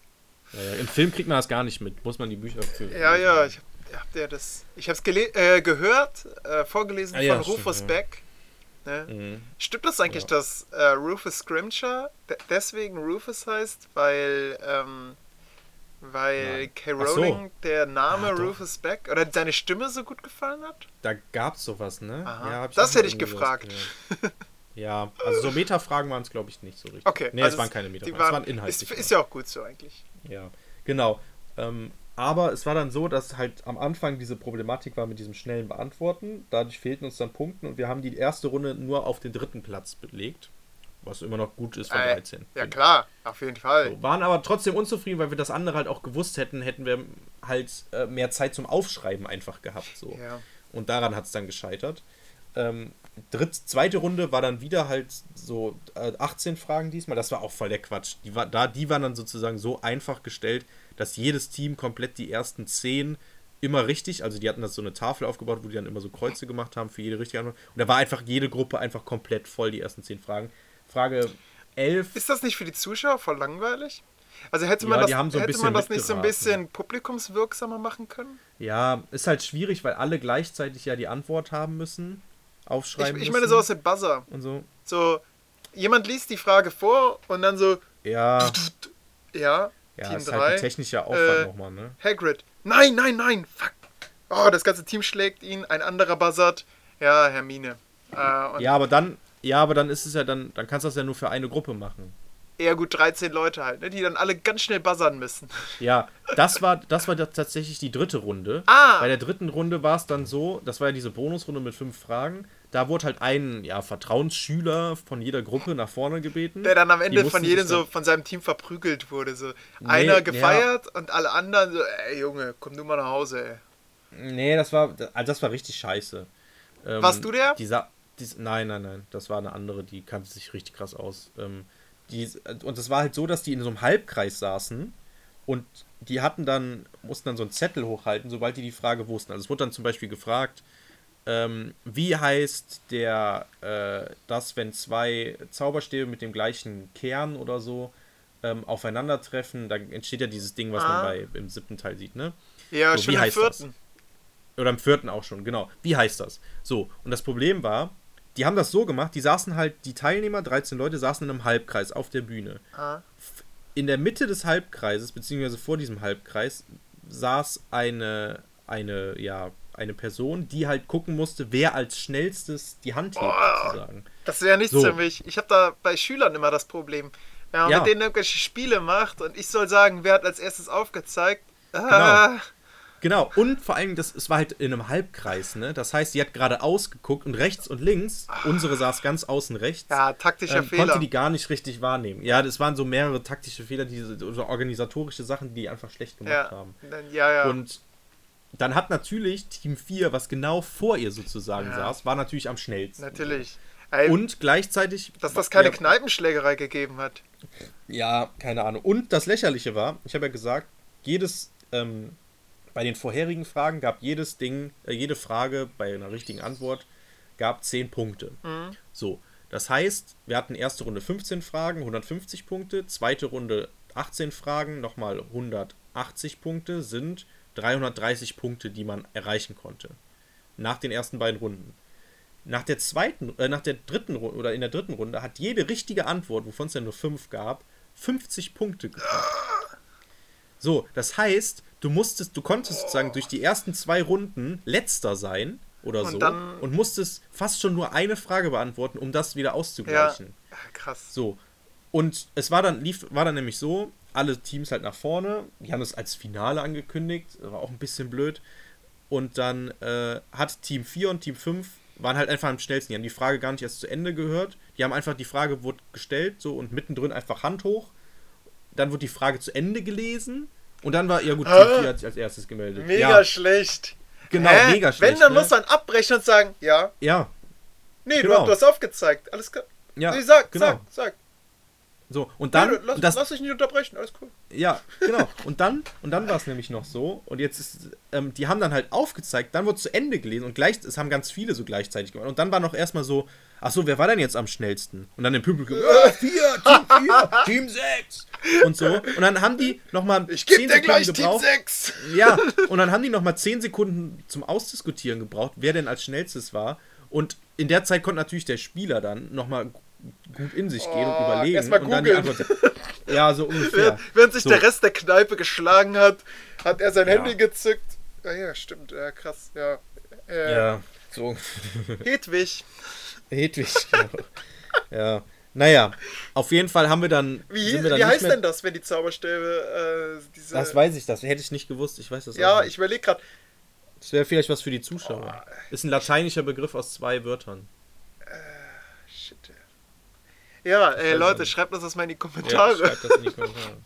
Ja, ja. Im Film kriegt man das gar nicht mit. Muss man die Bücher für. Ja, ja, ich hab, ihr das. Ich hab's äh, gehört, äh, vorgelesen Ah, von stimmt, Rufus ja. Beck. Ne? Mhm. Stimmt das eigentlich, Ja. dass äh, Rufus Scrimshaw de deswegen Rufus heißt, weil, ähm, weil Nein. K. Ach so. Rowling der Name Ah, doch. Rufus Beck oder seine Stimme so gut gefallen hat? Da gab's sowas, ne? Aha. hab Das hätte ich gefragt. Ja, also so Meta-Fragen waren es, glaube ich, nicht so richtig. Okay. Nee, also es waren keine Meta-Fragen, es waren Ist, inhaltliche. ist ja auch gut so eigentlich. Ja, genau. Ähm, aber es war dann so, dass halt am Anfang diese Problematik war mit diesem schnellen Beantworten. Dadurch fehlten uns dann Punkte und wir haben die erste Runde nur auf den dritten Platz belegt. Was immer noch gut ist von Äh, 13. Ja klar, auf jeden Fall. So, waren aber trotzdem unzufrieden, weil wir das andere halt auch gewusst hätten, hätten wir halt äh, mehr Zeit zum Aufschreiben einfach gehabt. So. Ja. Und daran hat es dann gescheitert. Ähm, dritt, zweite Runde war dann wieder halt so äh, 18 Fragen diesmal. Das war auch voll der Quatsch. Die, war, da, die waren dann sozusagen so einfach gestellt, dass jedes Team komplett die ersten 10 immer richtig, also die hatten das so eine Tafel aufgebaut, wo die dann immer so Kreuze gemacht haben für jede richtige Antwort. Und da war einfach jede Gruppe einfach komplett voll, die ersten 10 Fragen. Frage 11. Ist das nicht für die Zuschauer voll langweilig? Also hätte Ja, man das, die haben so hätte man das nicht so ein bisschen publikumswirksamer machen können? Ja, ist halt schwierig, weil alle gleichzeitig ja die Antwort haben müssen, Ich, aufschreiben ich meine müssen so aus dem Buzzer. und so. So, jemand liest die Frage vor und dann so, Ja, ja, ja Team ist halt 3, ein technischer Aufwand äh, nochmal, ne? Hagrid. Nein, nein, nein, fuck. Oh, das ganze Team schlägt ihn, ein anderer buzzert. Ja, Hermine. Äh, Ja, aber dann, ja, aber dann ist es ja dann, dann kannst du das ja nur für eine Gruppe machen. eher gut 13 Leute halt, ne, die dann alle ganz schnell buzzern müssen. Ja, das war, das war tatsächlich die dritte Runde. Ah. Bei der dritten Runde war es dann so, das war ja diese Bonusrunde mit fünf Fragen. Da wurde halt ein ja, Vertrauensschüler von jeder Gruppe nach vorne gebeten. Der dann am Ende von jedem so von seinem Team verprügelt wurde. So Nee, einer ja. gefeiert und alle anderen so, ey Junge, komm du mal nach Hause, ey. Nee, das war, also das war richtig scheiße. Ähm, Warst du der? Dieser, dies, nein, nein, nein. Das war eine andere, die kannte sich richtig krass aus. Ähm, die, und das war halt so, dass die in so einem Halbkreis saßen und die hatten dann, mussten dann so einen Zettel hochhalten, sobald die die Frage wussten. Also es wurde dann zum Beispiel gefragt, ähm, wie heißt der, äh, das, wenn zwei Zauberstäbe mit dem gleichen Kern oder so ähm, aufeinandertreffen, da entsteht ja dieses Ding, was Ah. man bei, im siebten Teil sieht, ne? Ja, So, schon wie im heißt das? vierten. Oder im vierten auch schon, genau. Wie heißt das? So, und das Problem war, die haben das so gemacht, die saßen halt, die Teilnehmer, 13 Leute, saßen in einem Halbkreis auf der Bühne. Ah. in der Mitte des Halbkreises, beziehungsweise vor diesem Halbkreis, saß eine, eine, ja, eine Person, die halt gucken musste, wer als schnellstes die Hand hebt, Oh. sozusagen. Das wäre nichts So. für mich. Ich habe da bei Schülern immer das Problem. Wenn man Ja. mit denen irgendwelche Spiele macht und ich soll sagen, wer hat als erstes aufgezeigt. Ah, Genau, und vor allem, das, es war halt in einem Halbkreis, ne? Das heißt, sie hat geradeaus geguckt und rechts und links, unsere saß ganz außen rechts, Ja, taktischer ähm, Fehler. konnte die gar nicht richtig wahrnehmen. Ja, das waren so mehrere taktische Fehler, die, oder organisatorische Sachen, die die einfach schlecht gemacht ja, haben. ja, ja. Und dann hat natürlich Team 4, was genau vor ihr sozusagen Ja. saß, war natürlich am schnellsten. Natürlich. Ey, Und gleichzeitig. dass das keine ja, Kneipenschlägerei gegeben hat. Ja, keine Ahnung. Und das Lächerliche war, ich habe ja gesagt, jedes, ähm, bei den vorherigen Fragen gab jedes Ding, äh, jede Frage bei einer richtigen Antwort gab 10 Punkte. Mhm. So, das heißt, wir hatten erste Runde 15 Fragen, 150 Punkte, zweite Runde 18 Fragen, nochmal 180 Punkte, sind 330 Punkte, die man erreichen konnte. Nach den ersten beiden Runden. Nach der zweiten, äh, nach der dritten Runde oder in der dritten Runde hat jede richtige Antwort, wovon es ja nur fünf gab, 50 Punkte gebracht. So, das heißt, du musstest, du konntest sozusagen durch die ersten zwei Runden letzter sein oder Und so und musstest fast schon nur eine Frage beantworten, um das wieder auszugleichen. Ja, krass. So. Und es war dann, lief, war dann nämlich so, alle Teams halt nach vorne, die haben es als Finale angekündigt, war auch ein bisschen blöd. Und dann äh, hat Team 4 und Team 5 waren halt einfach am schnellsten. Die haben die Frage gar nicht erst zu Ende gehört. Die haben einfach, die Frage wurde gestellt, so und mittendrin einfach Hand hoch. Dann wurde die Frage zu Ende gelesen. Und dann war, ja gut, Team Hä? 4 hat sich als erstes gemeldet. Mega ja, schlecht. genau, Hä? mega schlecht. Wenn, dann ne? muss man abbrechen und sagen, ja, Ja, nee, Genau. du, du hast aufgezeigt. Alles klar. ja, nee, sag, genau. sag, sag. So, und dann, du, lass, das, lass dich nicht unterbrechen, alles cool. Ja, genau. Und dann, und dann war es nämlich noch so, und jetzt ist, ähm, die haben dann halt aufgezeigt, dann wurde zu Ende gelesen und gleich, es haben ganz viele so gleichzeitig gemacht. Und dann war noch erstmal so, ach so, wer war denn jetzt am schnellsten? Und dann im Publikum, äh, vier, Team 4, Team 6 und so. Und dann haben die nochmal Ich geb dir gleich Team 6. Ja, und dann haben die nochmal 10 Sekunden zum Ausdiskutieren gebraucht, wer denn als schnellstes war. Und in der Zeit konnte natürlich der Spieler dann nochmal gut in sich gehen und Oh, überlegen. erst mal und dann die googeln. Antwort. Ja, so ungefähr. Während sich So. der Rest der Kneipe geschlagen hat, hat er sein Ja. Handy gezückt. Ja, ja, stimmt, ja, krass, ja. Äh, Ja, so. Hedwig, Hedwig, genau. ja. Naja, auf jeden Fall haben wir dann. wie, wir dann wie heißt denn das, wenn die Zauberstäbe, äh, diese... Das weiß ich, das hätte ich nicht gewusst. Ich weiß das ja, auch nicht. ich überlege gerade, Das wäre vielleicht was für die Zuschauer. Ist ein lateinischer Begriff aus zwei Wörtern. Ja, ey, Leute, schreibt uns das mal in die Ja, Kommentare. schreibt das in die Kommentare.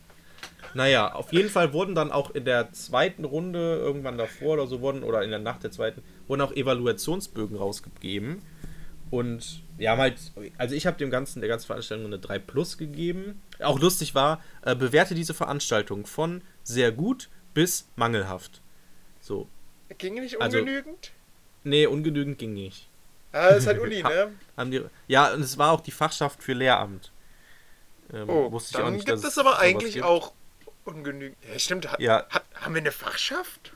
Naja, auf jeden Fall wurden dann auch in der zweiten Runde, irgendwann davor oder so wurden, oder in der Nacht der zweiten, wurden auch Evaluationsbögen rausgegeben. Und haben halt, also ich habe dem Ganzen, der ganzen Veranstaltung eine 3 Plus gegeben. Auch lustig war, äh, bewerte diese Veranstaltung von sehr gut bis mangelhaft. So. Ging nicht Also- ungenügend? Nee, ungenügend ging nicht. Ja, ist halt Uni, ne? Haben die, ja, und es war auch die Fachschaft für Lehramt. Ähm, Oh, wusste ich auch dann nicht, gibt es aber eigentlich gibt. auch ungenügend. Ja, stimmt. Hat, Ja. Hat, haben wir eine Fachschaft?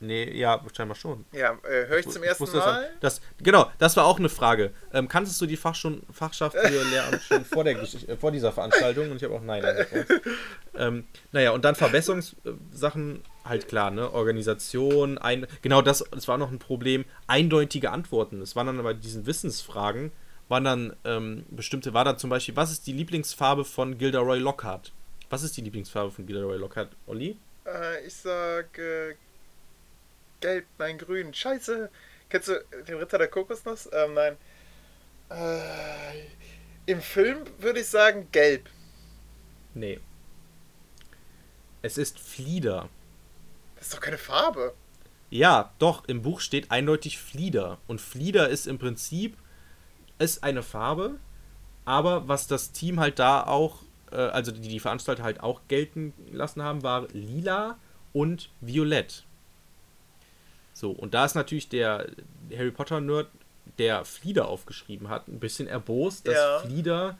Nee, ja, scheinbar schon. Ja, äh, höre ich zum Ich ersten wusste das Mal. Das, genau, das war auch eine Frage. Ähm, kanntest du die Fach schon, Fachschaft für Lehramt schon vor, der äh, vor dieser Veranstaltung? Und ich habe auch Nein ähm, naja, und dann Verbesserungssachen, halt klar, ne? Organisation, ein, genau das, das war noch ein Problem. Eindeutige Antworten. Es waren dann bei diesen Wissensfragen, waren dann ähm, bestimmte, war da zum Beispiel, was ist die Lieblingsfarbe von Gilderoy Lockhart? Was ist die Lieblingsfarbe von Gilderoy Lockhart, Olli? Äh, ich sag äh, gelb, nein, grün. Scheiße. Kennst du den Ritter der Kokosnuss? Ähm, nein. Äh, Im Film würde ich sagen gelb. Nee. Es ist Flieder. Das ist doch keine Farbe. Ja, doch, im Buch steht eindeutig Flieder. Und Flieder ist im Prinzip ist eine Farbe, aber was das Team halt da auch, äh, also die, die Veranstalter halt auch gelten lassen haben, war lila und violett. So, und da ist natürlich der Harry Potter-Nerd, der Flieder aufgeschrieben hat, ein bisschen erbost, dass Ja. Flieder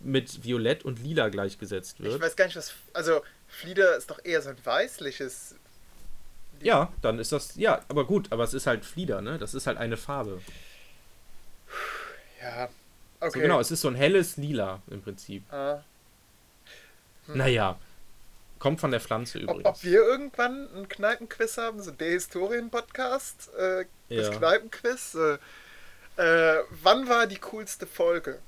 mit violett und lila gleichgesetzt wird. Ich weiß gar nicht, was. Also, Flieder ist doch eher so ein weißliches. Ja, dann ist das, ja, aber gut, aber es ist halt Flieder, ne? Das ist halt eine Farbe. Ja. Okay. So, genau, es ist so ein helles Lila im Prinzip. Ah. Naja. Kommt von der Pflanze Ob, übrigens. ob wir irgendwann einen Kneipenquiz haben, so der Historien-Podcast, äh, das Ja. Kneipenquiz. Äh, äh, wann war die coolste Folge?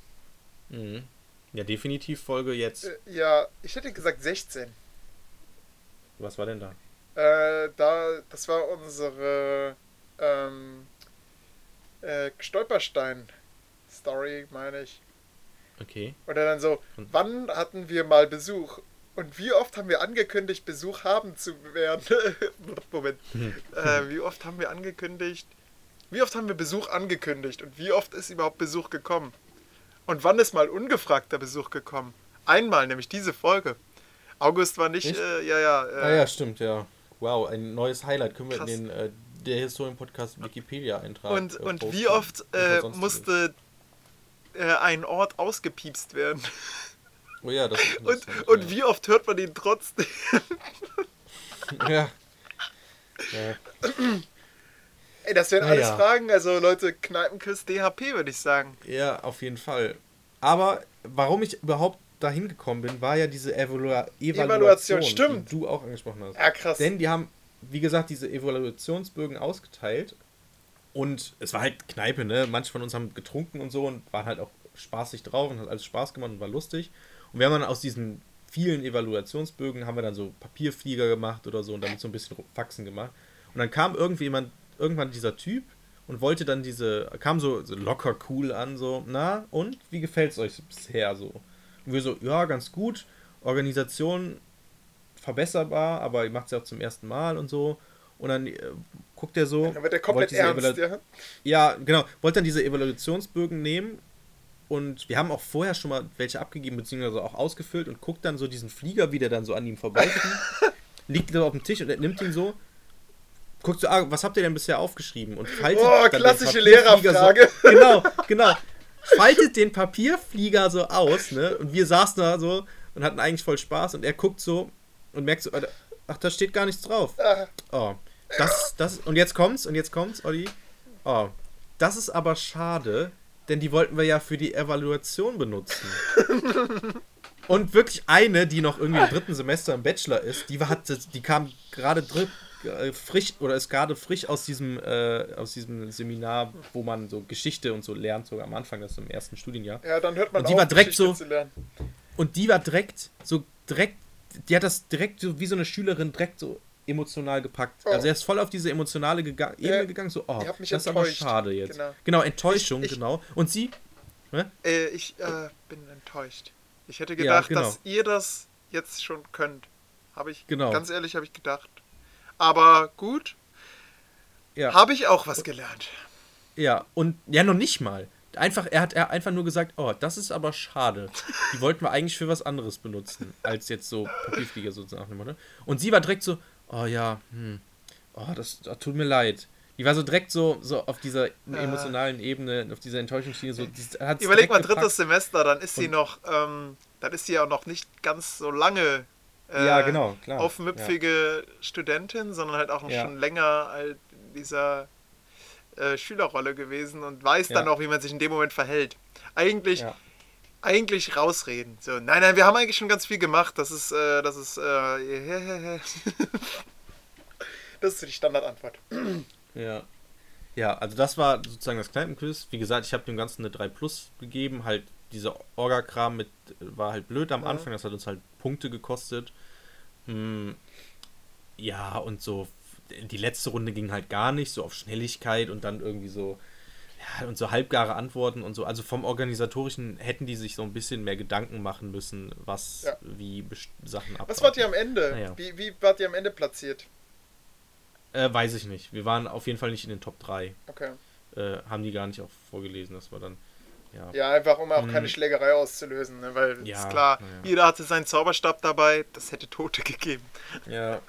Mhm. Ja, definitiv Folge jetzt. Äh, ja, ich hätte gesagt 16. Was war denn da? Äh, da, das war unsere ähm, äh, Stolperstein-Story, meine ich. Okay. Oder dann so, Und- wann hatten wir mal Besuch? Und wie oft haben wir angekündigt, Besuch haben zu werden? Moment. Äh, wie oft haben wir angekündigt? Wie oft haben wir Besuch angekündigt? Und wie oft ist überhaupt Besuch gekommen? Und wann ist mal ungefragter Besuch gekommen? Einmal, nämlich diese Folge. August war nicht, äh, ja, ja. Äh, ah ja, stimmt, ja. Wow, ein neues Highlight. Können wir Krass. in den äh, der Historien-Podcast Wikipedia eintragen. Und, äh, und wie oft äh, musste äh, ein Ort ausgepiepst werden? Oh ja, das ist Und, interessant, und ja. wie oft hört man ihn trotzdem? Ja. ja. Ey, das wären alles ja. Fragen. Also Leute, Kneipenquiz DHP würde ich sagen. Ja, auf jeden Fall. Aber warum ich überhaupt dahin gekommen bin, war ja diese Evalua Evaluation, Evaluation, stimmt. die du auch angesprochen hast. Ja, krass. Denn die haben, wie gesagt, diese Evaluationsbögen ausgeteilt. Und es war halt Kneipe, ne? Manche von uns haben getrunken und so und waren halt auch spaßig drauf und hat alles Spaß gemacht und war lustig. Und wir haben dann aus diesen vielen Evaluationsbögen haben wir dann so Papierflieger gemacht oder so und damit so ein bisschen Faxen gemacht. Und dann kam irgendwie jemand, irgendwann dieser Typ und wollte dann diese, kam so, so locker cool an, so, na, und wie gefällt's euch bisher so? Wir so, ja, ganz gut. Organisation verbesserbar, aber ihr macht es ja auch zum ersten Mal und so. Und dann äh, guckt er so. Dann wird der komplett ernst, ja? ja, genau. Wollte dann diese Evaluationsbögen nehmen und wir haben auch vorher schon mal welche abgegeben, beziehungsweise auch ausgefüllt und guckt dann so diesen Flieger, wie der dann so an ihm vorbeifliegt, liegt so auf dem Tisch und er nimmt ihn so, guckt so, ah, was habt ihr denn bisher aufgeschrieben? Und faltet Oh, den klassische Lehrerfrage. So, genau, genau. Faltet den Papierflieger so aus, ne? Und wir saßen da so und hatten eigentlich voll Spaß und er guckt so und merkt so, ach, da steht gar nichts drauf. Ah, Oh, das, das, und jetzt kommt's, und jetzt kommt's, Olli. Oh, das ist aber schade, denn die wollten wir ja für die Evaluation benutzen. Und wirklich eine, die noch irgendwie im dritten Semester im Bachelor ist, die, war, hat, die kam gerade dr- äh, frisch oder ist gerade frisch aus diesem, äh, aus diesem Seminar, wo man so Geschichte und so lernt, sogar am Anfang, das ist im ersten Studienjahr. Ja, dann hört man Und die auf, war direkt Geschichte so- zu lernen. Und die war direkt, so direkt, die hat das direkt so wie so eine Schülerin direkt so emotional gepackt. Oh. Also er ist voll auf diese emotionale Gega Ebene Ja, gegangen, so, oh, das ist aber schade jetzt. Genau. Genau, Enttäuschung, Ich- ich- genau. Und sie, Äh, ich äh, bin enttäuscht. Ich hätte Ja, gedacht, genau. dass ihr das jetzt schon könnt. Habe ich, Genau. ganz ehrlich, habe ich gedacht. Aber gut, ja, habe ich auch was gelernt. ja, und ja, noch nicht mal. Einfach, er hat er einfach nur gesagt, oh, das ist aber schade. Die wollten wir eigentlich für was anderes benutzen, als jetzt so Papierflieger sozusagen. Ne? Und sie war direkt so, oh ja, hm, oh, das, das tut mir leid. Die war so direkt so, so auf dieser emotionalen Ebene, auf dieser Enttäuschungsschiene. So, Überleg mal, drittes gepackt. Semester, dann ist sie noch, ähm, dann ist sie ja auch noch nicht ganz so lange äh, Ja, genau, klar. aufmüpfige Studentin, sondern halt auch Ja. schon länger halt in dieser äh, Schülerrolle gewesen und weiß dann Ja. auch, wie man sich in dem Moment verhält. Eigentlich, Ja. eigentlich rausreden. So, nein, nein, wir haben eigentlich schon ganz viel gemacht. Das ist, äh, das ist, äh, das ist die Standardantwort. Ja. Ja, also das war sozusagen das Kneipenquiz. Wie gesagt, ich habe dem Ganzen eine 3 Plus gegeben. Halt, dieser Orga-Kram mit war halt blöd am Ja. Anfang, das hat uns halt Punkte gekostet. Hm, ja, und so die letzte Runde ging halt gar nicht, so auf Schnelligkeit und dann irgendwie so, ja, und so halbgare Antworten und so. Also vom Organisatorischen hätten die sich so ein bisschen mehr Gedanken machen müssen, was Ja. wie Sachen ab. Was wart ihr am Ende? Naja. Wie, wie wart ihr am Ende platziert? Äh, weiß ich nicht. Wir waren auf jeden Fall nicht in den Top 3. Okay. äh, haben die gar nicht auch vorgelesen. Das war dann, ja. Ja, einfach um auch Hm. keine Schlägerei auszulösen, ne? weil Ja, ist klar, ja. jeder hatte seinen Zauberstab dabei, das hätte Tote gegeben. ja.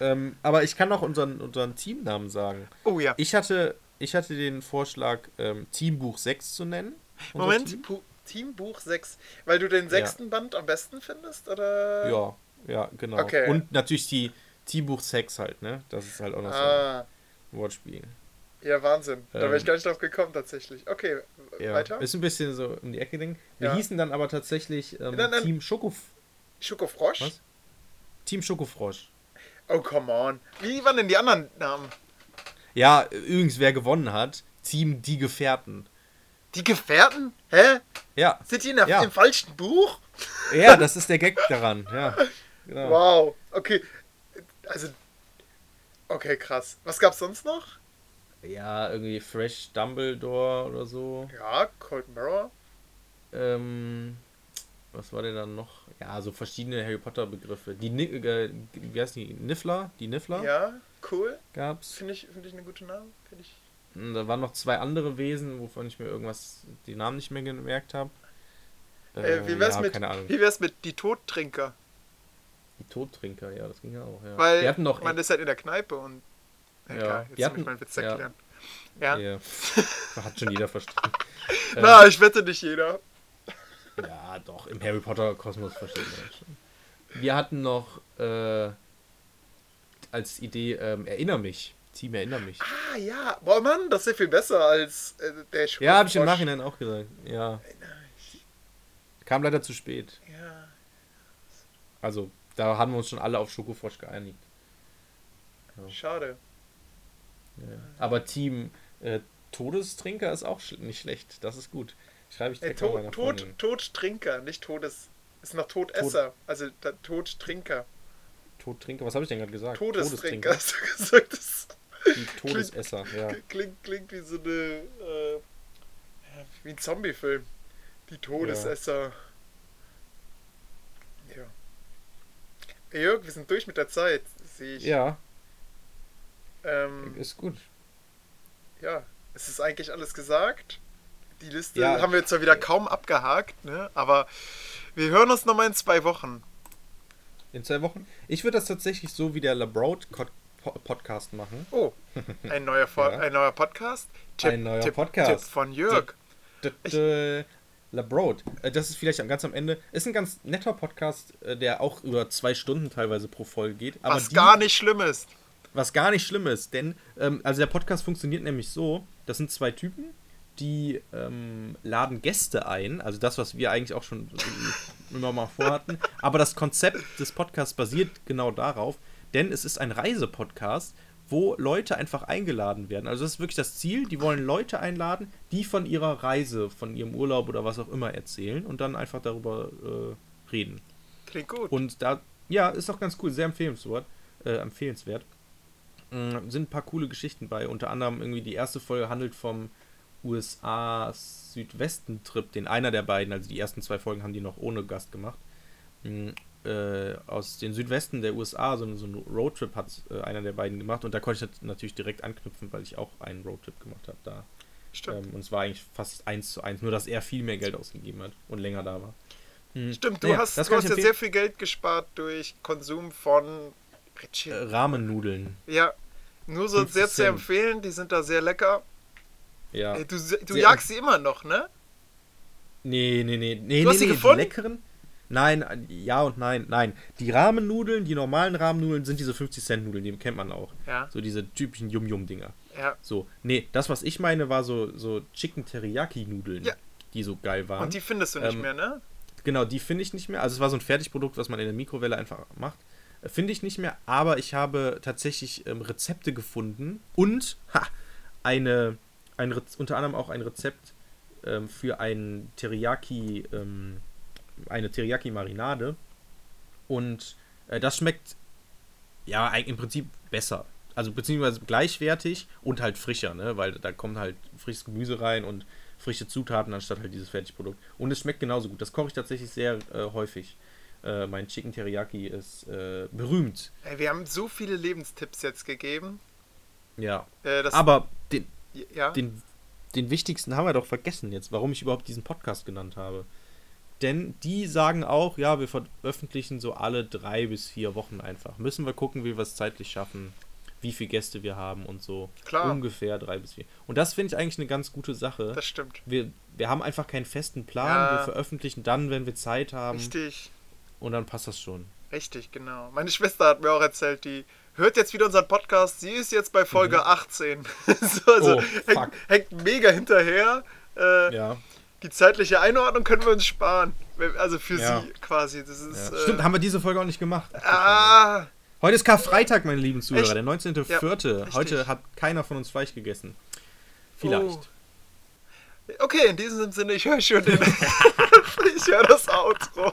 ähm, aber ich kann noch unseren, unseren Teamnamen sagen. Oh ja. Ich hatte, ich hatte den Vorschlag, ähm, Teambuch 6 zu nennen. Moment, Team. Teambuch 6, weil du den sechsten Band am besten findest, oder? Ja, ja, genau. Okay. Und natürlich die Teambuch 6 halt, ne? Das ist halt auch noch Ah, so ein Wortspiel. Ja, Wahnsinn. Da wäre ich Ähm, gar nicht drauf gekommen, tatsächlich. Okay, Ja. weiter? Ist ein bisschen so um die Ecke Ding. Wir Ja. hießen dann aber tatsächlich ähm, Nein, nein. Team Schokof Schokofrosch? Was? Team Schokofrosch. Oh, come on. Wie waren denn die anderen Namen? Ja, übrigens, wer gewonnen hat, Team Die Gefährten. Die Gefährten? Hä? Ja, Sind die in der, Ja. im falschen Buch? ja, das ist der Gag daran. Ja, genau. Wow. Okay. Also. Okay, krass. Was gab's sonst noch? Ja, irgendwie Fresh Dumbledore oder so. Ja, Cold Mirror. Ähm, was war denn dann noch? Ja, so verschiedene Harry Potter Begriffe. Die, Ni- äh, wie heißt die? Niffler? Die Niffler Ja, cool. gab's. Finde ich, find ich eine gute Name. Find ich. Und da waren noch zwei andere Wesen, wovon ich mir irgendwas, die Namen nicht mehr gemerkt habe. Äh, wie, wär's ja, mit, keine Ahnung. wie wär's mit Die Todtrinker? Die Todtrinker, ja, das ging ja auch. Ja. Weil die hatten noch. man ist halt in der Kneipe und. Ja, Egal, die jetzt hatten- ich meinen Witz ja. erklären. Ja. ja. Hat schon jeder verstanden. Na, ich wette nicht jeder. Ja, doch, im Harry Potter Kosmos versteht man das schon. Wir hatten noch äh, als Idee ähm, Erinner mich. Team Erinner mich. Ah ja, boah Mann, das ist ja viel besser als äh, der Schokofrosch. Ja, habe ich im Nachhinein auch gesagt. Ja. Kam leider zu spät. Ja. Also, da haben wir uns schon alle auf Schokofrosch geeinigt. Schade. Ja. Aber Team äh, Todestrinker ist auch sch nicht schlecht. Das ist gut. Schreibe ich direkt mal Tod, meiner Tod. Todtrinker, nicht Todes. Ist noch Todesser. Also da, Todtrinker. Todtrinker, was habe ich denn gerade gesagt? Todestrinker, hast du gesagt. Das Die Todesesser, ja. klingt, klingt wie so eine. Äh, ja, wie ein Zombie-Film. Die Todesesser. Ja. Ey, Jörg, wir sind durch mit der Zeit, sehe ich. Ja, Ähm, ist gut. ja, es ist eigentlich alles gesagt. Die Liste Ja. haben wir zwar wieder kaum abgehakt, ne? aber wir hören uns nochmal in zwei Wochen. In zwei Wochen. Ich würde das tatsächlich so wie der LeBroad Podcast machen. Oh, ein neuer, Vor Ja. ein neuer Podcast. Ein neuer Podcast. Tipp von Jörg. D- LeBroad. Äh, Das ist vielleicht am- ganz am Ende. Ist ein ganz netter Podcast, äh, der auch über zwei Stunden teilweise pro Folge geht. Was gar nicht schlimm ist. Was gar nicht schlimm ist, denn ähm, also der Podcast funktioniert nämlich so: Das sind zwei Typen, die ähm, laden Gäste ein. Also das, was wir eigentlich auch schon immer mal vorhatten. Aber das Konzept des Podcasts basiert genau darauf, denn es ist ein Reisepodcast, wo Leute einfach eingeladen werden. Also das ist wirklich das Ziel. Die wollen Leute einladen, die von ihrer Reise, von ihrem Urlaub oder was auch immer erzählen und dann einfach darüber äh, reden. Klingt gut. Und da, ja, ist auch ganz cool, sehr empfehlenswert. Äh, empfehlenswert. Mm, sind ein paar coole Geschichten bei. Unter anderem irgendwie die erste Folge handelt vom USA-Südwesten-Trip, den einer der beiden, also die ersten zwei Folgen haben die noch ohne Gast gemacht. Mm, äh, aus den Südwesten der USA, so, so einen Roadtrip hat äh, einer der beiden gemacht und da konnte ich nat- natürlich direkt anknüpfen, weil ich auch einen Roadtrip gemacht habe da. Stimmt. Ähm, und es war eigentlich fast eins zu eins, nur dass er viel mehr Geld ausgegeben hat und länger da war. Mm, Stimmt, du naja, hast, das du hast ja sehr viel Geld gespart durch Konsum von Ritchie. Äh, Rahmennudeln. ja, nur so 50 sehr zu empfehlen, die sind da sehr lecker. Ja. Ey, du du Sehr- jagst sie immer noch, ne? Nee, nee, nee. Nee, Du hast nee, sie nee. gefunden? Die leckeren? Nein, ja und nein. Nein. Die Rahmennudeln, die normalen Rahmennudeln sind diese 50-Cent-Nudeln, die kennt man auch. Ja, So diese typischen Yum-Yum-Dinger. ja. So. Nee, das, was ich meine, war so, so Chicken Teriyaki-Nudeln, Ja. die so geil waren. Und die findest du nicht Ähm, mehr, ne? Genau, die finde ich nicht mehr. Also es war so ein Fertigprodukt, was man in der Mikrowelle einfach macht. Finde ich nicht mehr, aber ich habe tatsächlich ähm, Rezepte gefunden und ha, eine, ein unter anderem auch ein Rezept ähm, für ein Teriyaki, ähm, eine Teriyaki-Marinade. Und äh, das schmeckt ja im Prinzip besser. Also beziehungsweise gleichwertig und halt frischer, ne? Weil da kommt halt frisches Gemüse rein und frische Zutaten anstatt halt dieses Fertigprodukt. Und es schmeckt genauso gut. Das koche ich tatsächlich sehr äh, häufig. Äh, mein Chicken Teriyaki ist äh, berühmt. Ey, wir haben so viele Lebenstipps jetzt gegeben. Ja. Äh, Aber den, ja, den, den wichtigsten haben wir doch vergessen jetzt, warum ich überhaupt diesen Podcast genannt habe. Denn die sagen auch, ja, wir veröffentlichen so alle drei bis vier Wochen einfach. Müssen wir gucken, wie wir es zeitlich schaffen, wie viele Gäste wir haben und so. Klar. Ungefähr drei bis vier. Und das finde ich eigentlich eine ganz gute Sache. das stimmt. wir, wir haben einfach keinen festen Plan. Ja. Wir veröffentlichen dann, wenn wir Zeit haben. Richtig, Und dann passt das schon. richtig, genau. Meine Schwester hat mir auch erzählt, die hört jetzt wieder unseren Podcast. Sie ist jetzt bei Folge 18. so, also Mhm. Oh, hängt, hängt mega hinterher. Äh, Ja. Die zeitliche Einordnung können wir uns sparen. Also für Ja. sie quasi. Das ist, Ja. äh, Stimmt, haben wir diese Folge auch nicht gemacht. Ah, Heute ist Karfreitag, meine lieben Zuhörer, Echt? der 19.04. richtig. Heute hat keiner von uns Fleisch gegessen. Vielleicht. Oh. okay, in diesem Sinne, ich höre schon den. ich höre das Outro.